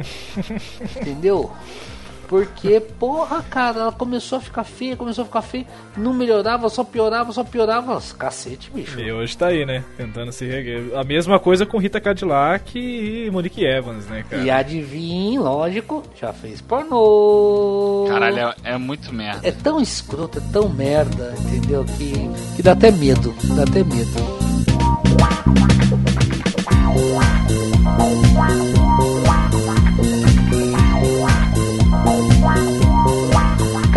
Entendeu? Porque, porra, cara, ela começou a ficar feia, começou a ficar feia, não melhorava, só piorava, só piorava. Cacete, bicho. E hoje tá aí, né? Tentando se reguer. A mesma coisa com Rita Cadillac e Monique Evans, né, cara? E adivinha, lógico, já fez pornô. Caralho, é, é muito merda. É tão escroto, é tão merda, entendeu? Que, que dá até medo, dá até medo.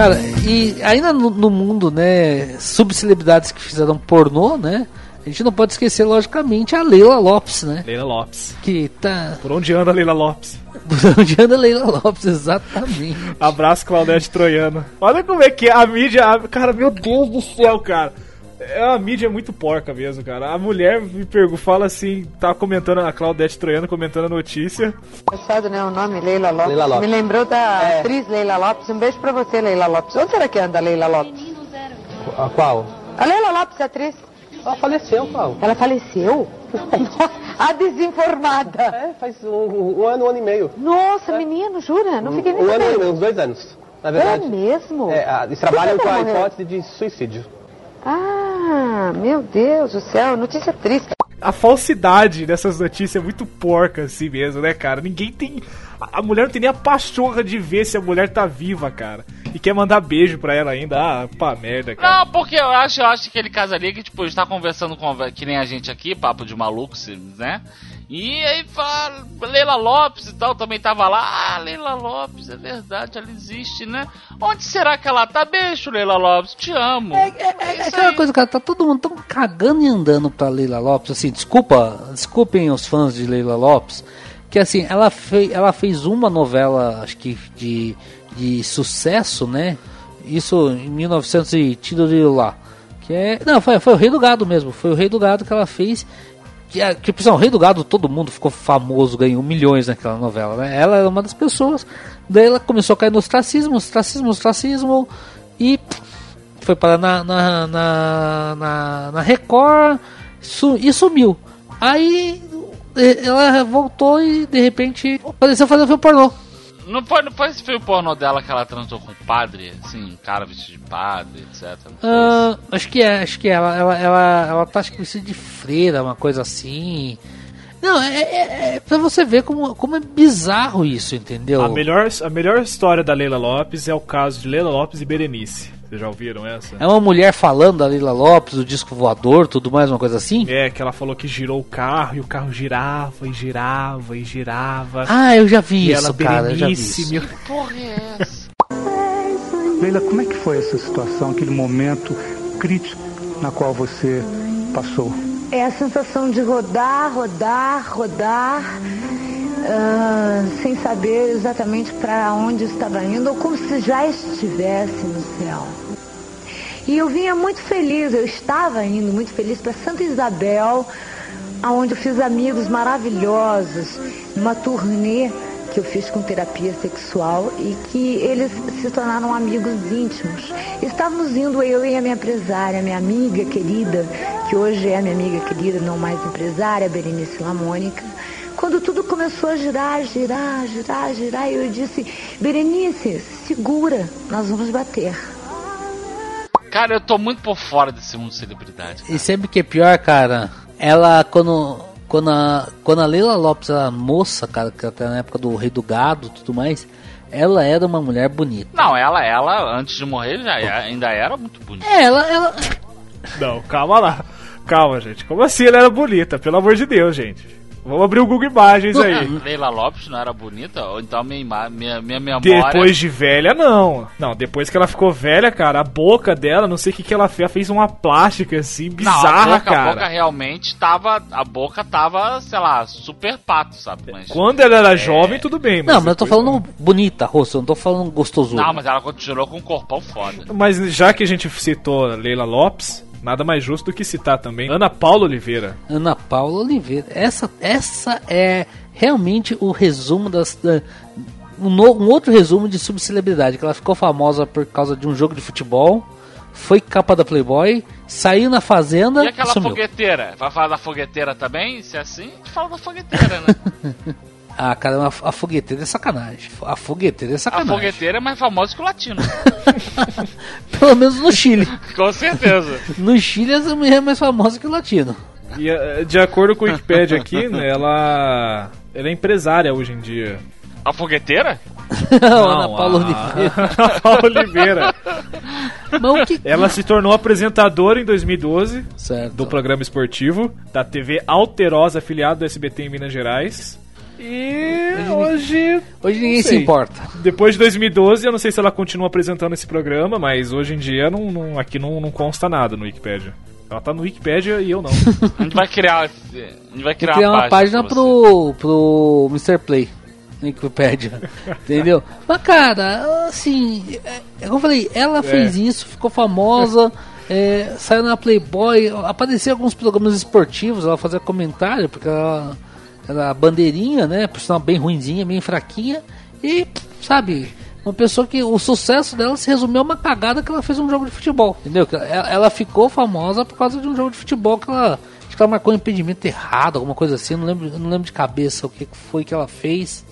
Cara, e ainda no, no mundo, né, subcelebridades que fizeram pornô, né? A gente não pode esquecer, logicamente, a Leila Lopes, né? Leila Lopes. Que tá. Por onde anda a Leila Lopes? <laughs> Por onde anda a Leila Lopes, exatamente. Abraço, Claudete Troiano. Olha como é que é a mídia. Cara, meu Deus do céu, cara. É uma mídia muito porca mesmo, cara. A mulher me pergunta, fala assim, tá comentando, a Claudete Troiano comentando a notícia. Engraçado, né? O nome Leila Lopes. Leila Lopes. Me lembrou da atriz Leila Lopes. Um beijo pra você, Leila Lopes. Onde será que anda a Leila Lopes? A qual? A Leila Lopes, atriz. Ela faleceu, qual? Ela faleceu? Nossa, <laughs> a desinformada. É, faz um, um ano, um ano e meio. Nossa, menino, jura? Não fiquei nem Um ano e meio, uns dois anos. Na É verdade. mesmo? É, a- eles trabalham com a hipótese de suicídio. Ah, meu Deus do céu, notícia triste. A falsidade dessas notícias é muito porca assim mesmo, né, cara? Ninguém tem. A mulher não tem nem a pachorra de ver se a mulher tá viva, cara. E quer mandar beijo pra ela ainda. Ah, pá, merda, cara. Não, porque eu acho, eu acho que aquele caso ali que, tipo, a gente tá conversando com, que nem a gente aqui, papo de maluco, né? E aí fala, Leila Lopes e tal, também tava lá. Ah, Leila Lopes, é verdade, ela existe, né? Onde será que ela tá? Beijo, Leila Lopes, te amo. É, é aquela coisa, cara, tá todo mundo tão cagando e andando pra Leila Lopes, assim, desculpa, desculpem os fãs de Leila Lopes, que assim, ela, fei, ela fez uma novela, acho que de, de sucesso, né? Isso em 1900 e tiro lá. Que é, não, foi, foi o Rei do Gado mesmo, foi o Rei do Gado que ela fez. Que, é- tipo, o Rei do Gado, todo mundo ficou famoso, ganhou milhões naquela novela, né? Ela era uma das pessoas. Daí ela começou a cair no ostracismo, ostracismo, ostracismo, e foi parar na, na, na, na, na Record e sumiu. Aí ela voltou e de repente apareceu fazendo filme pornô. Não foi, não foi esse filme pornô dela que ela transou com o padre, assim, um cara vestido de padre, etc. Foi Ah, acho que é, acho que é. Ela, ela, ela, ela tá acho que vestida de freira, uma coisa assim. Não, é, é, é pra você ver como, como é bizarro isso, entendeu? A melhor, a melhor história da Leila Lopes é o caso de Leila Lopes e Berenice. Vocês já ouviram essa? É uma mulher falando da Lila Lopes, do disco voador, tudo mais, uma coisa assim? É, que ela falou que girou o carro e o carro girava e girava e girava. Ah, eu já vi e isso, ela, cara, eu já vi isso. meu... Que porra é essa? Leila, como é que foi essa situação, aquele momento crítico na qual você passou? É a sensação de rodar, rodar, rodar, ah, sem saber exatamente para onde estava indo, ou como se já estivesse no céu. E eu vinha muito feliz, eu estava indo muito feliz para Santa Isabel, onde eu fiz amigos maravilhosos, numa turnê que eu fiz com terapia sexual e que eles se tornaram amigos íntimos. Estávamos indo eu e a minha empresária, minha amiga querida, que hoje é minha amiga querida, não mais empresária, Berenice Lamônica. Quando tudo começou a girar, girar, girar, girar, eu disse, Berenice, segura, nós vamos bater. Cara, eu tô muito por fora desse mundo de celebridade. E sempre que é pior, cara, ela quando quando a, quando a Leila Lopes era moça, cara, que até na época do Rei do Gado e tudo mais, ela era uma mulher bonita. Não, ela, ela, antes de morrer, já é- ainda era muito bonita. É, ela, ela. Não, calma lá. Calma, gente. Como assim ela era bonita? Pelo amor de Deus, gente. Vamos abrir o Google Imagens aí. Leila Lopes não era bonita? Ou então minha, ima- minha, minha memória. Depois de velha, não. Não, depois que ela ficou velha, cara, a boca dela, não sei o que, que ela fez, ela fez uma plástica assim, Não, bizarra, a boca, cara. a boca realmente tava. A boca tava, sei lá, super pato, sabe? Mas, Quando ela era jovem, tudo bem, mas. Não, mas eu tô depois falando bonita, rosto, eu não tô falando gostosura. Não, mas ela continuou com um corpão foda. Mas já que a gente citou Leila Lopes, nada mais justo do que citar também Ana Paula Oliveira. Ana Paula Oliveira. Essa, essa é realmente o resumo das. da- um, no- um outro resumo de subcelebridade, que ela ficou famosa por causa de um jogo de futebol, foi capa da Playboy, saiu na Fazenda E aquela sumiu. fogueteira? Vai falar da fogueteira também? Se é assim, a gente fala da fogueteira, né? <laughs> Ah, cara, a, a fogueteira é sacanagem. A fogueteira é a sacanagem. fogueteira é mais famosa que o latino. <laughs> Pelo menos no Chile. Com certeza. No Chile essa mulher é mais famosa que o latino. E eh, de acordo com o Wikipedia aqui, né, ela. Ela é empresária hoje em dia. A fogueteira? <laughs> Ana Paula a- Oliveira. <laughs> Ana Paula Oliveira. Mas o que- Ela se tornou apresentadora em 2012 Certo. do programa esportivo da TV Alterosa, afiliado do SBT em Minas Gerais. E hoje. Hoje ninguém se importa. Depois de 2012, eu não sei se ela continua apresentando esse programa, mas hoje em dia não, não- aqui não, não consta nada no Wikipedia. Ela tá no Wikipedia e eu não. <laughs> A gente vai criar. A gente vai criar, criar uma página pra você. pro, pro Mr. Play Wikipedia. <laughs> entendeu? Mas, cara, assim, é, é como eu falei, ela fez isso, ficou famosa, é, saiu na Playboy, apareceu em alguns programas esportivos, ela fazia comentário, porque ela era bandeirinha, né? Por sinal, bem ruinzinha, bem fraquinha, e, sabe. Uma pessoa que o sucesso dela se resumiu a uma cagada que ela fez um jogo de futebol, entendeu? Ela, ficou famosa por causa de um jogo de futebol que ela acho que ela marcou um impedimento errado, alguma coisa assim, não lembro, não lembro de cabeça o que foi que ela fez,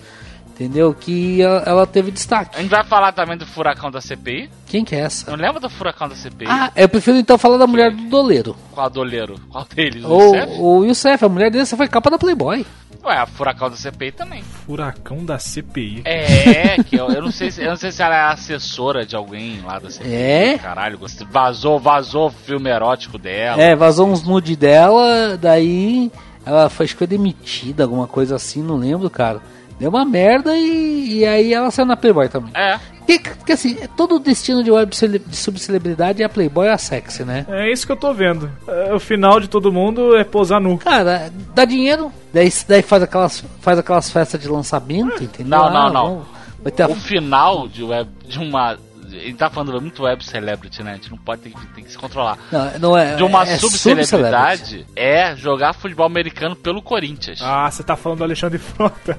entendeu? Que ela, ela teve destaque. A gente vai falar também do furacão da CPI. Quem que é essa? Não lembra do furacão da CPI? Ah, eu prefiro então falar da mulher do doleiro. Qual doleiro? Qual deles? O O, Youssef? a mulher dele, foi capa da Playboy. Ué, a furacão da CPI também. Furacão da CPI. É, que eu, eu não sei se eu não sei se ela é assessora de alguém lá da CPI. É? Caralho, gostei. vazou, vazou o filme erótico dela. É, vazou uns nude dela, daí ela foi, acho que foi demitida, alguma coisa assim, não lembro, cara. Deu uma merda e, e aí ela saiu na Playboy também. É. Que, que assim, é todo o destino de web de subcelebridade é a Playboy ou a sexy, né? É isso que eu tô vendo. É, o final de todo mundo é posar nu. Cara, dá dinheiro, daí, daí faz, aquelas, faz aquelas festas de lançamento, entendeu? Não, Ah, não, não. vamos- Vai ter a O final de web de uma ele tá falando muito web celebrity, né? A gente não pode ter, que- tem que se controlar. Não, não é. de uma é subcelebridade é jogar futebol americano pelo Corinthians. Ah, você tá falando do Alexandre Frota.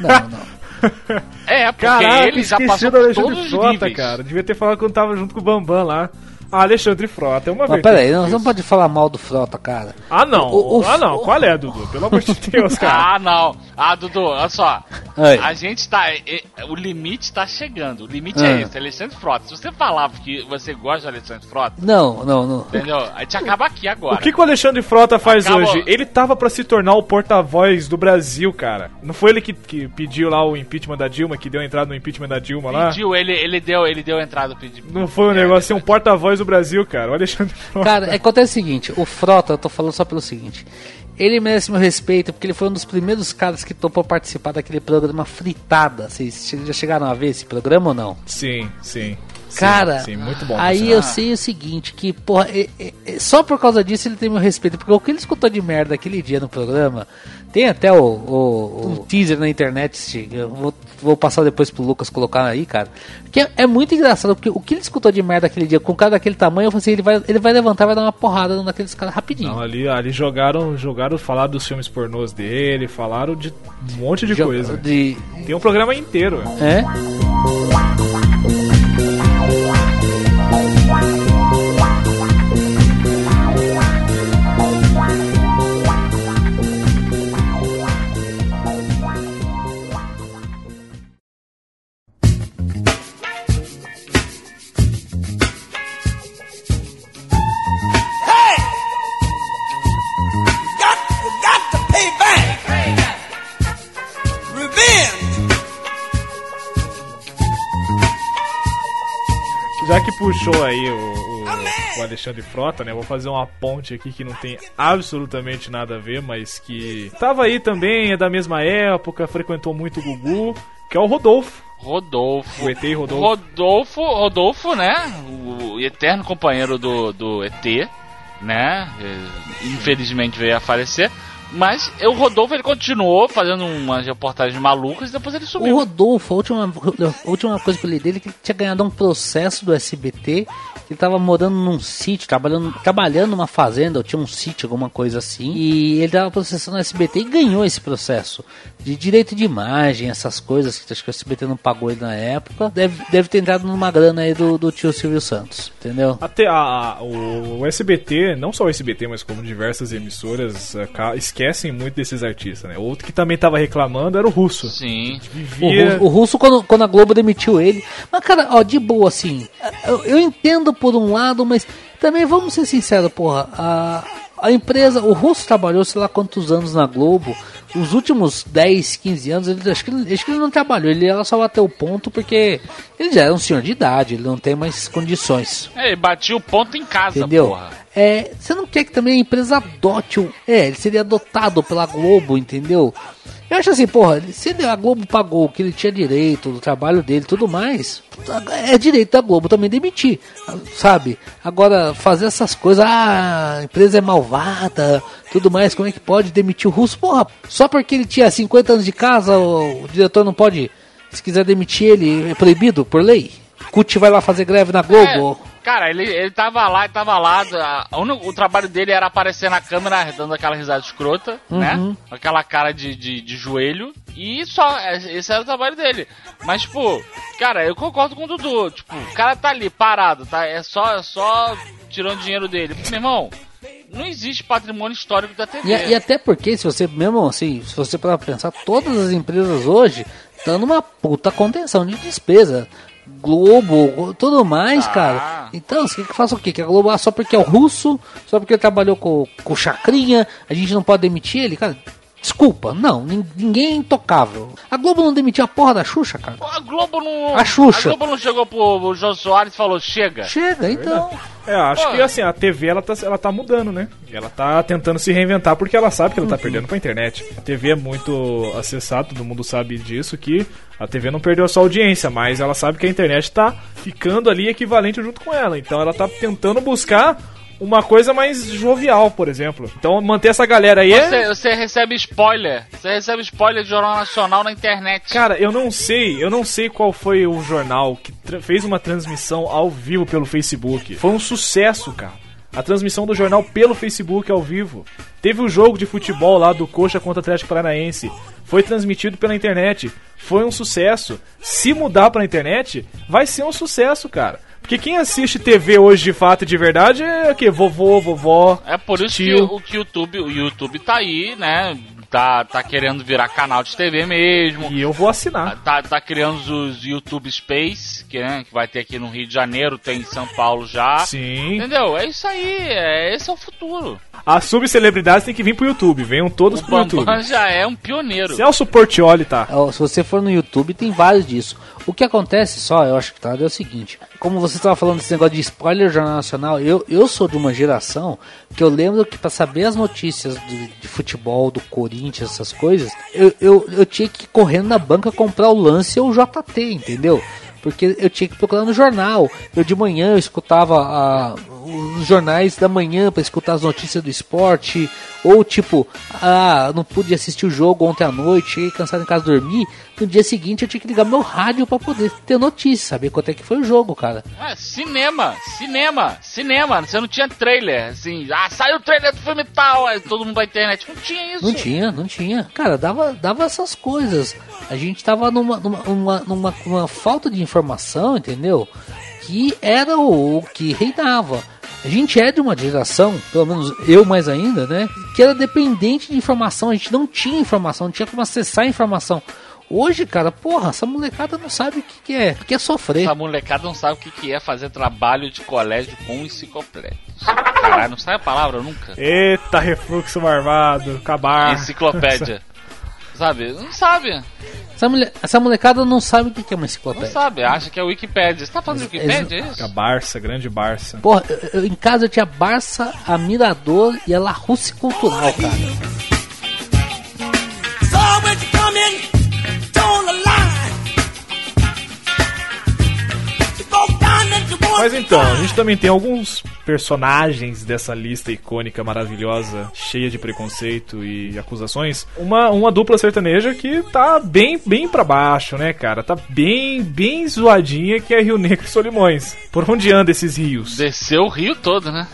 Não, não. <laughs> É, porque Caraca, ele já esqueci passou por Alexandre todos os Frota, níveis. cara. Devia ter falado quando tava junto com o Bambam lá. Ah, Alexandre Frota, é uma Mas vez. peraí, você não pode falar mal do Frota, cara. Ah, não. O- o- ah, não. Qual é, Dudu? Pelo amor de <laughs> Deus, cara. Ah, não. Ah, Dudu, olha só. A gente tá. O limite tá chegando. O limite Ah. é esse, Alexandre Frota. Se você falava que você gosta de Alexandre Frota, Não, não, não. entendeu? A gente acaba aqui agora. O que, que o Alexandre Frota faz Acabou. hoje? Ele tava pra se tornar o porta-voz do Brasil, cara. Não foi ele que, que pediu lá o impeachment da Dilma, que deu entrada no impeachment da Dilma lá? Pediu, ele, ele deu, ele deu entrada pediu. Não foi um negócio assim, um porta-voz do Brasil, cara. O Alexandre Frota. Cara, é, acontece o seguinte, o Frota, eu tô falando só pelo seguinte. Ele merece meu respeito porque ele foi um dos primeiros caras que topou participar daquele programa Fritada. Vocês já chegaram a ver esse programa ou não? Sim, sim. Sim, Cara, sim, muito bom. aí eu sei o seguinte, que, porra, é- é- é- só por causa disso ele tem meu respeito, porque o que ele escutou de merda aquele dia no programa, tem até o, o- o teaser na internet, vou, vou passar depois pro Lucas colocar aí, cara, que é, é muito engraçado, porque o que ele escutou de merda aquele dia, com um cara daquele tamanho, eu falei assim, ele vai, ele vai levantar e vai dar uma porrada naqueles caras rapidinho. Não, ali, ali jogaram, jogaram, falaram dos filmes pornôs dele, falaram de um monte de coisa. de- Tem um programa inteiro. É? Puxou aí o, o- o Alexandre Frota, né? Vou fazer uma ponte aqui que não tem absolutamente nada a ver, mas que tava aí também, é da mesma época, frequentou muito o Gugu, que é o Rodolfo. Rodolfo. O ET e Rodolfo. Rodolfo, Rodolfo, né? O eterno companheiro do, do ET, né? É, Infelizmente veio a falecer. Mas o Rodolfo ele continuou fazendo umas reportagens malucas e depois ele O sumiu. Rodolfo, a última, a última coisa que eu li dele é que ele tinha ganhado um processo do SBT. Ele tava morando num sítio, trabalhando, trabalhando numa fazenda, ou tinha um sítio, alguma coisa assim. E ele tava processando o SBT e ganhou esse processo. De direito de imagem, essas coisas, que acho que o SBT não pagou ele na época. Deve, deve ter entrado numa grana aí do, do tio Silvio Santos, entendeu? Até a, a- o, o SBT, não só o SBT, mas como diversas emissoras, aca- esquecem muito desses artistas, né? Outro que também tava reclamando era o Russo. Sim. O, Vivia... Ru- o Russo, quando, quando a Globo demitiu ele. Mas, cara, ó, de boa, assim. Eu, eu entendo por um lado, mas também vamos ser sinceros, porra. A, a empresa, o Russo trabalhou sei lá quantos anos na Globo. Os últimos 10, 15 anos, ele, acho, que, ele- acho que ele não trabalhou. Ele ela só bateu o ponto porque ele já é um senhor de idade, ele não tem mais condições. É, ele batia o ponto em casa, Entendeu? porra. É, você não quer que também a empresa adote o. É, ele seria adotado pela Globo, entendeu? Eu acho assim, porra, se a Globo pagou o que ele tinha direito, do trabalho dele tudo mais, é direito da Globo também demitir, sabe? Agora, fazer essas coisas, ah, a empresa é malvada, tudo mais, como é que pode demitir o russo? Porra, só porque ele tinha 50 anos de casa, o, diretor não pode, se quiser demitir ele, é proibido por lei? Cut vai lá fazer greve na Globo? Cara, ele, ele tava lá, ele tava lá. a- única- o trabalho dele era aparecer na câmera dando aquela risada escrota, né? Uhum. Com aquela cara de, de, de joelho. E só, é- esse era o trabalho dele. Mas, tipo, cara, eu concordo com o Dudu. Tipo, o cara tá ali parado, tá? É só, é só tirando dinheiro dele. Meu irmão, não existe patrimônio histórico da TV. E, e até porque, se você mesmo assim, se você para pensar, todas as empresas hoje estão numa puta contenção de despesa. Globo, tudo mais, cara. Então, você quer que faça o quê? Que a Globo, ah, só porque é o russo, só porque ele trabalhou com, com Chacrinha, a gente não pode demitir ele, cara. Desculpa, não, nin- ninguém é intocável. A Globo não demitiu a porra da Xuxa, cara. A Globo não. A Xuxa. A Globo não chegou pro João Soares e falou: chega. Chega, então. É, acho Pô. que assim, a TV ela tá, ela tá mudando, né? Ela tá tentando se reinventar porque ela sabe que ela tá perdendo pra internet. A TV é muito acessada, todo mundo sabe disso, que a TV não perdeu a sua audiência, mas ela sabe que a internet tá ficando ali equivalente junto com ela. Então ela tá tentando buscar uma coisa mais jovial, por exemplo. Então manter essa galera aí é. Você, você recebe spoiler. Você recebe spoiler de Jornal Nacional na internet. Cara, eu não sei, eu não sei qual foi o jornal que fez uma transmissão ao vivo pelo Facebook. Foi um sucesso, cara. A transmissão do jornal pelo Facebook ao vivo. Teve o jogo de futebol lá do Coxa contra o Atlético Paranaense. Foi transmitido pela internet. Foi um sucesso. Se mudar pra internet, vai ser um sucesso, cara. Porque quem assiste TV hoje de fato e de verdade é o quê? Vovô, vovó. É por isso que tio. o, que o YouTube, o YouTube tá aí, né? Tá, tá querendo virar canal de TV mesmo. E eu vou assinar. Tá, tá criando os YouTube Space, que, né, que vai ter aqui no Rio de Janeiro, tem em São Paulo já. Sim. Entendeu? É isso aí, é, esse é o futuro. As subcelebridades têm que vir pro YouTube. Venham todos O pro YouTube. Bambam já é um pioneiro. Celso Portioli tá. Ó, Se você for no YouTube, tem vários disso. O que acontece só, eu acho que tá, é o seguinte. Como você estava falando desse negócio de spoiler Jornal Nacional, eu, eu sou de uma geração que eu lembro que para saber as notícias do- de futebol, do Corinthians, essas coisas, eu, eu, eu tinha que ir correndo na banca comprar o lance ou o JT, entendeu? Porque eu tinha que procurar no jornal. Eu de manhã eu escutava a, os jornais da manhã para escutar as notícias do esporte. Ou tipo, ah, não pude assistir o jogo ontem à noite, cheguei cansado em casa dormir. No dia seguinte eu tinha que ligar meu rádio para poder ter notícia, saber quanto é que foi o jogo, cara. É, cinema, cinema, cinema. Você não tinha trailer, assim, ah, saiu o trailer do filme tal, aí todo mundo vai internet. Não tinha isso. Não tinha, não tinha. Cara, dava, dava essas coisas. A gente tava numa, numa, numa, numa- uma falta de informação, entendeu? Que era o, o que reinava. A gente é de uma geração, pelo menos eu mais ainda, né? Que era dependente de informação. A gente não tinha informação, não tinha como acessar a informação. Hoje, cara, porra, essa molecada não sabe o que, que é, o que é sofrer. Essa molecada não sabe o que, que é fazer trabalho de colégio com enciclopédia. Caralho, não sai a palavra nunca. Eita, refluxo marvado, acabar. Enciclopédia. <laughs> sabe? Não sabe. Essa, mulher- essa molecada não sabe o que é uma Não enciclopédia. sabe, acha que é Wikipédia. Você tá falando de Wikipédia, é A isso? Barça, grande Barça. Porra, eu- eu- em casa eu tinha Barça, a Mirador e a La Russe Cultural, cara. Mas então, a gente também tem alguns personagens dessa lista icônica, maravilhosa, cheia de preconceito e acusações. Uma, uma dupla sertaneja que tá bem, bem pra baixo, né, cara? Tá bem, bem zoadinha que é Rio Negro e Solimões. Por onde anda esses rios? Desceu o rio todo, né?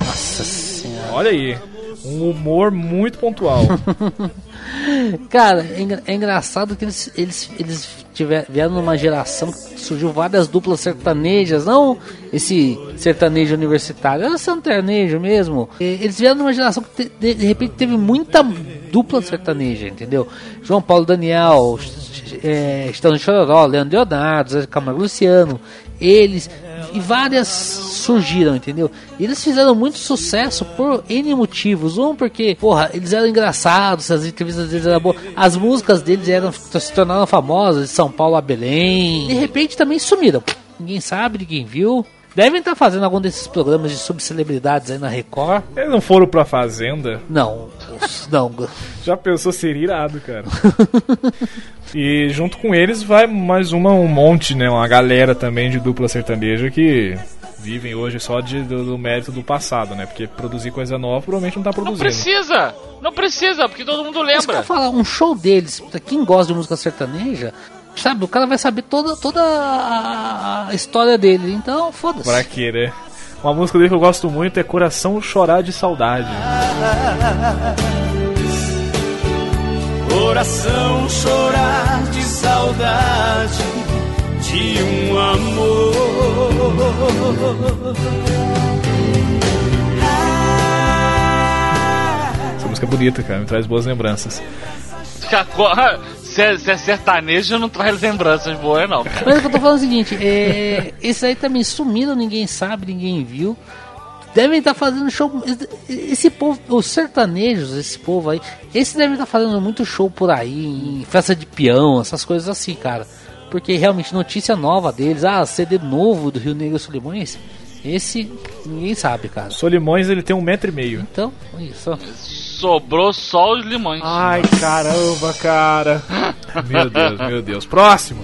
Nossa senhora. Olha aí. Um humor muito pontual. <laughs> Cara, é, engra- é engraçado que eles, eles, eles tiver, vieram numa geração que surgiu várias duplas sertanejas, não esse sertanejo universitário, era sertanejo mesmo. E Eles vieram numa geração que de, de repente teve muita dupla sertaneja, entendeu? João Paulo Daniel, é, Estão de Chororó, Leandro Leonardo, Zé Camargo Luciano, eles e várias surgiram, entendeu? Eles fizeram muito sucesso por N motivos. Um, porque, porra, eles eram engraçados, as entrevistas deles eram boas, as músicas deles eram, se tornaram famosas, de São Paulo a Belém. De repente também sumiram. Ninguém sabe, ninguém viu. Devem estar fazendo algum desses programas de subcelebridades aí na Record. Eles não foram pra Fazenda? Não, não. <laughs> Já pensou ser irado, cara. <laughs> e junto com eles vai mais uma, um monte, né? Uma galera também de dupla sertaneja que vivem hoje só de, do, do mérito do passado, né? Porque produzir coisa nova provavelmente não tá Não produzindo. precisa! Não precisa, porque todo mundo Mas que eu lembra. falar, um show deles, pra quem gosta de música sertaneja, sabe, o cara vai saber toda, toda a, história dele. Então, foda-se. Pra quê, né? Uma música dele que eu gosto muito é Coração Chorar de Saudade. Coração chorar de saudade de um amor. Essa música é bonita, cara, me traz boas lembranças. Se é, se é sertanejo, não traz lembranças boas, não. cara. Mas o que eu tô falando é o seguinte, é, esse aí também sumiram, ninguém sabe, ninguém viu. Devem estar fazendo show. Esse povo, os sertanejos, esse povo aí, esse deve estar fazendo muito show por aí, em festa de peão, essas coisas assim, cara. Porque realmente notícia nova deles, ah, CD novo do Rio Negro e Solimões, esse ninguém sabe, cara. Solimões ele tem um metro e meio. Então, isso. Sobrou só os limões. Ai, caramba, cara. Meu Deus, meu Deus. Próximo.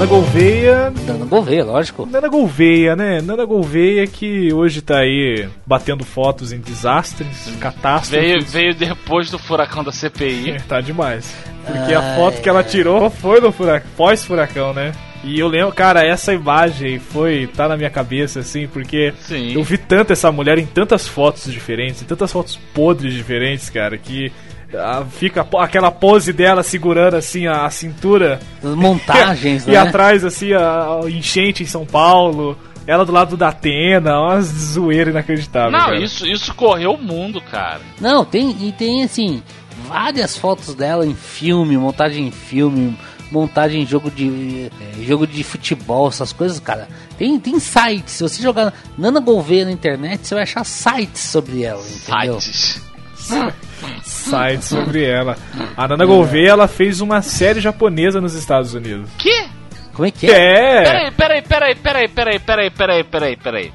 Nana Gouveia. Nana Gouveia, lógico. Nana Gouveia, né? Nana Gouveia que hoje tá aí batendo fotos em desastres, Veio, catástrofes. veio depois do furacão da CPI. Tá demais. Porque a foto que ela tirou foi no furacão, pós-furacão, né? E eu lembro, cara, essa imagem foi. tá na minha cabeça, assim, porque Sim. eu vi tanto essa mulher em tantas fotos diferentes, em tantas fotos podres diferentes, cara, que ah, fica aquela pose dela segurando assim a, a cintura. As montagens, <laughs> e né? atrás, assim, a, a enchente em São Paulo. Ela do lado da Atena, uma zoeira inacreditável. Não, cara. isso, isso correu o mundo, cara. Não, tem e tem assim várias fotos dela em filme, montagem em filme, montagem em jogo de eh, jogo de futebol, essas coisas, cara. Tem tem sites, se você jogar Nana Gouveia na internet, você vai achar sites sobre ela, entendeu? Sites site sobre ela. A Nana Gouveia ela fez uma série japonesa nos Estados Unidos. Que? Como é que é? é? Peraí, peraí, peraí, peraí, peraí, peraí, peraí, peraí.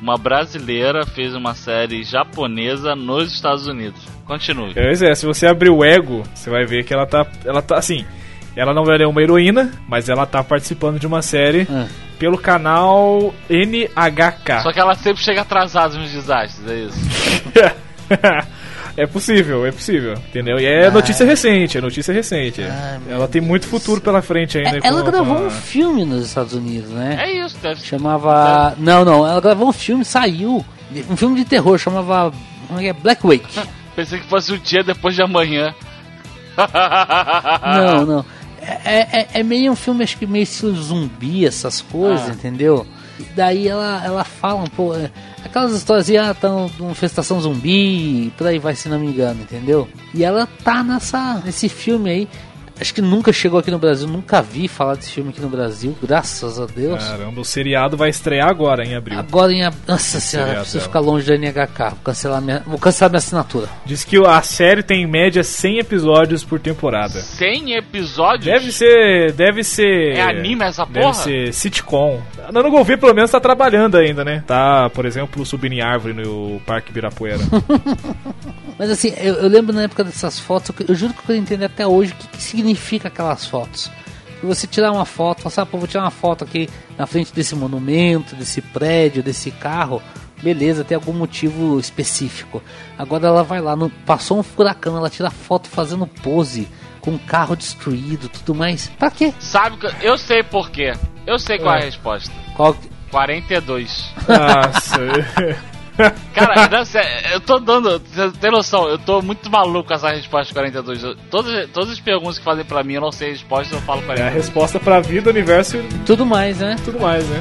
Uma brasileira fez uma série japonesa nos Estados Unidos. Continue. Pois é, se você abrir o ego, você vai ver que ela tá. Ela tá assim. Ela não é uma heroína, mas ela tá participando de uma série ah. pelo canal NHK. Só que ela sempre chega atrasada nos desastres, é isso. <laughs> É possível, é possível, entendeu? E é notícia recente, é notícia recente. ela tem muito futuro pela frente ainda. Ela com- gravou a- um filme nos Estados Unidos, né? É isso, deve Chamava. Não, não, ela gravou um filme, saiu. Um filme de terror, chamava. Como é que é? Black Wake. <laughs> Pensei que fosse o dia depois de amanhã. <laughs> Não, não. É, é, é meio um filme, acho que meio estilo zumbi, essas coisas, Ah. entendeu? E daí ela, ela fala um pouco. Aquelas histórias assim, ah, tá numa festação zumbi, por aí vai, se não me engano, entendeu? E ela tá nessa, nesse filme aí. Acho que nunca chegou aqui no Brasil, nunca vi falar desse filme aqui no Brasil, graças a Deus. Caramba, o seriado vai estrear agora, em abril. Agora em. ab- Nossa senhora, preciso dela. ficar longe da NHK. Vou cancelar minha, vou cancelar minha assinatura. Diz que a série tem em média 100 episódios por temporada. 100 episódios? Deve ser. Deve ser. É anime essa Deve porra? ser sitcom. A Nano Gouveia pelo menos tá trabalhando ainda, né? Tá, por exemplo, subindo em árvore no Parque Ibirapuera. <laughs> Mas assim, eu, eu lembro na época dessas fotos, eu, eu juro que eu quero entender até hoje o que, que significa aquelas fotos. E você tirar uma foto, falar, sabe, pô, vou tirar uma foto aqui na frente desse monumento, desse prédio, desse carro. Beleza, tem algum motivo específico. Agora ela vai lá, no, passou um furacão, ela tira foto fazendo pose com um carro destruído, tudo mais. Pra quê? Sabe que eu sei por quê. Eu sei qual é, a É. resposta. Qual que- 42. Nossa. <laughs> Cara, não, eu tô dando. Você tem noção, eu tô muito maluco com essa resposta 42. Eu- todas, todas as perguntas que fazem pra mim, eu não sei a resposta, eu falo É a 42. resposta pra vida, universo e Tudo mais, né? tudo mais, né?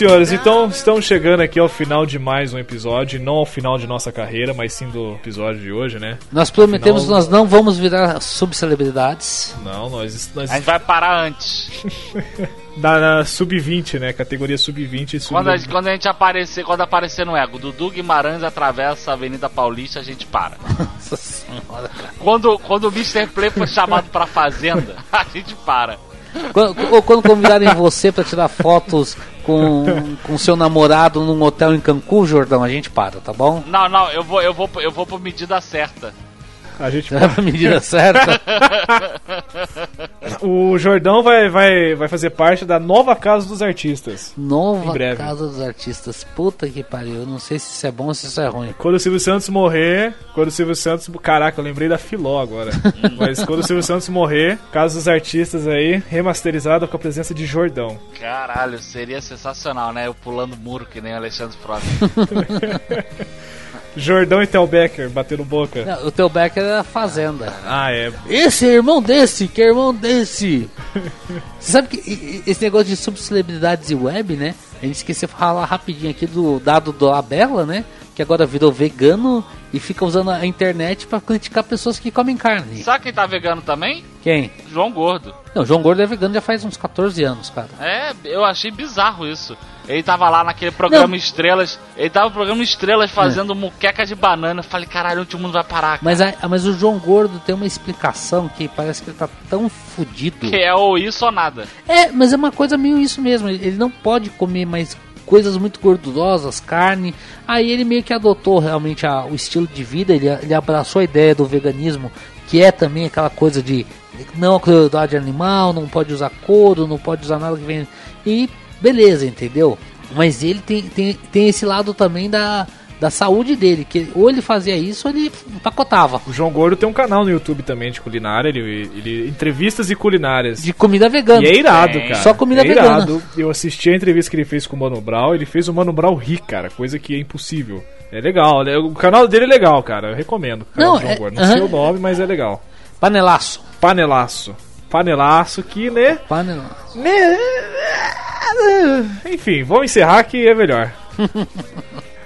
Senhores, então estamos chegando aqui ao final de mais um episódio. Não ao final de nossa carreira, mas sim do episódio de hoje, né? Nós prometemos que Final- nós não vamos virar subcelebridades. Não, nós. nós A gente vai parar antes. <laughs> da, da sub-20, né? Categoria sub-20 e sub Quando a, quando a gente aparecer, quando aparecer no ego, Dudu Guimarães atravessa a Avenida Paulista, a gente para. <laughs> Nossa senhora, cara. Quando, quando o Mr. Play foi chamado pra fazenda, <laughs> a gente para. Quando, ou quando convidarem você pra tirar fotos com, com seu namorado num hotel em Cancún, Jordão, a gente para, tá bom? Não, não, eu vou, eu vou, eu vou por medida certa. A gente É a medida <laughs> certa. O Jordão vai, vai, vai fazer parte da nova Casa dos Artistas. Nova. Casa dos Artistas. Puta que pariu. Eu não sei se isso é bom ou se isso é ruim. Quando o Silvio Santos morrer, quando o Silvio Santos. Caraca, eu lembrei da Filó agora. <laughs> Mas quando o Silvio Santos morrer, Casa dos Artistas aí, remasterizada com a presença de Jordão. Caralho, seria sensacional, né? Eu pulando muro que nem o Alexandre Frota. <laughs> Jordão e Tel Becker batendo boca. Não, o teu Becker é a Fazenda. Ah, é. Esse é irmão desse, que é irmão desse. <laughs> Você sabe que esse negócio de subcelebridades e web, né? A gente esqueceu de falar rapidinho aqui do dado do Abela, né? Que agora virou vegano e fica usando a internet pra criticar pessoas que comem carne. Sabe quem tá vegano também? Quem? João Gordo. Não, João Gordo é vegano já faz uns 14 anos, cara. É, eu achei bizarro isso. Ele tava lá naquele programa Não. Estrelas. Ele tava no programa Estrelas fazendo muqueca de banana. Falei, caralho, onde o mundo vai parar? cara? Mas, a- mas o João Gordo tem uma explicação que parece que ele tá tão fudido. Que é ou isso ou nada. É, mas é uma coisa meio isso mesmo. Ele não pode comer mais coisas muito gordurosas, carne. Aí ele meio que adotou realmente a- o estilo de vida. Ele, ele abraçou a ideia do veganismo, que é também aquela coisa de não crueldade animal, não pode usar couro, não pode usar nada que vem. E beleza, entendeu? Mas ele tem, tem, tem esse lado também da, da saúde dele, que ou ele fazia isso ou ele empacotava. O João Gordo tem um canal no YouTube também de culinária, ele, ele entrevistas e culinárias. De comida vegana. E é irado, Tem. cara. Só comida é vegana. irado. Eu assisti a entrevista que ele fez com o Mano Brown, ele fez o Mano Brown rir, cara, coisa que é impossível. É legal, né? o canal dele é legal, cara, eu recomendo. o canal Não, do João é- Gordo. Não sei aham. o nome, mas é legal. Panelaço. Panelaço. Panelaço que, né? Panelaço. Né? Enfim, vamos encerrar que é melhor. <laughs>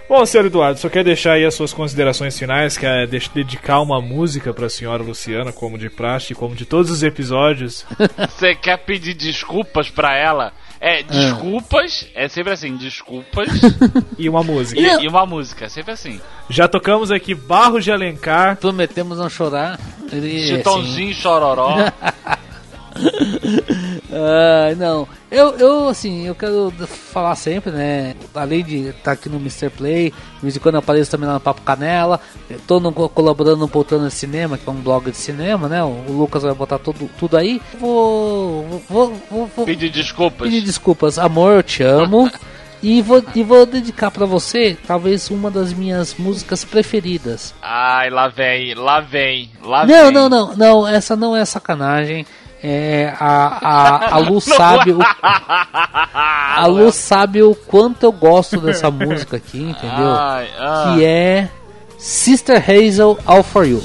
Bom, senhor Eduardo, só quer deixar aí as suas considerações finais, quer de- dedicar uma música pra senhora Luciana, como de praxe, como de todos os episódios. <laughs> Você quer pedir desculpas pra ela? É, desculpas, é sempre assim, desculpas <laughs> e uma música. e, e uma música, sempre assim. Já tocamos aqui Barros de Alencar. Prometemos não chorar. E, Chitãozinho Chororó. <laughs> Ah, não, eu, eu assim, eu quero falar sempre, né? Além de estar aqui no Mr. Play, de vez em quando eu apareço também lá no Papo Canela. No, colaborando no Poltrona de Cinema, que é um blog de cinema, né? O, Lucas vai botar tudo, tudo aí. Vou, vou, vou, vou Pedir desculpas. pedir desculpas, amor, eu te amo. <laughs> E vou, e vou dedicar pra você, talvez uma das minhas músicas preferidas. Ai, lá vem, lá vem, lá Não, vem. não, não, não, essa não é sacanagem. É, a, a, a Lu <laughs> sabe o, <laughs> a Lu sabe o quanto eu gosto dessa música aqui, entendeu? Ai, ah. Que é Sister Hazel All For You.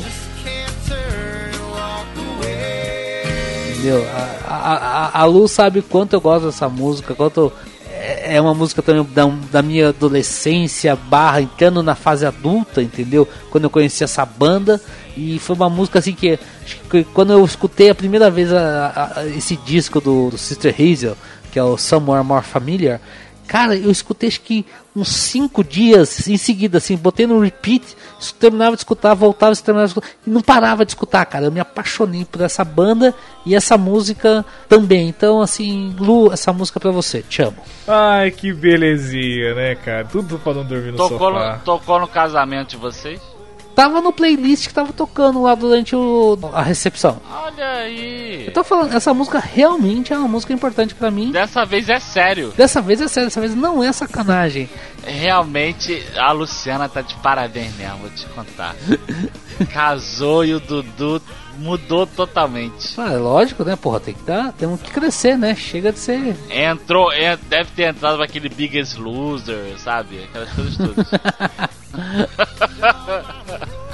Entendeu? A, a, a, a Lu sabe quanto eu gosto dessa música, quanto é é uma música também da, da minha adolescência, barra entrando na fase adulta, entendeu? Quando eu conheci essa banda e foi uma música assim que, acho que quando eu escutei a primeira vez a- a- a- esse disco do, do Sister Hazel, que é o Somewhere More Familiar, cara, eu escutei acho que uns cinco dias em seguida, assim, botei no repeat, terminava de escutar, voltava, terminava de escutar, e não parava de escutar, cara. Eu me apaixonei por essa banda e essa música também. Então, assim, Lu, essa música é pra você, te amo. Ai, que belezinha, né, cara? Tudo pra não dormir no Tocou sofá. no, tocou no casamento de vocês? Tava no playlist que tava tocando lá durante o, a recepção. Olha aí. Eu tô falando, essa música realmente é uma música importante pra mim. Dessa vez é sério. Dessa vez é sério, dessa vez não é sacanagem. Realmente, a Luciana tá de parabéns mesmo, vou te contar. <laughs> Casou e o Dudu mudou totalmente. Ah, é lógico, né? Porra, tem que dar, temos que crescer, né? Chega de ser. Entrou, en- deve ter entrado pra aquele Biggest Loser, sabe? Aquelas coisas todas. <laughs>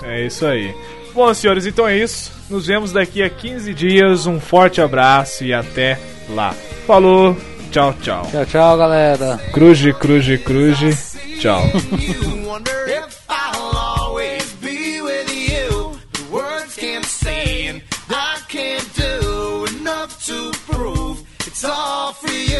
É isso aí. Bom, senhores, então é isso. Nos vemos daqui a 15 dias. Um forte abraço e até lá. Falou, tchau, tchau. Tchau, tchau, galera. Cruze, cruze, cruze. Tchau. I can't do enough to prove it's all for you.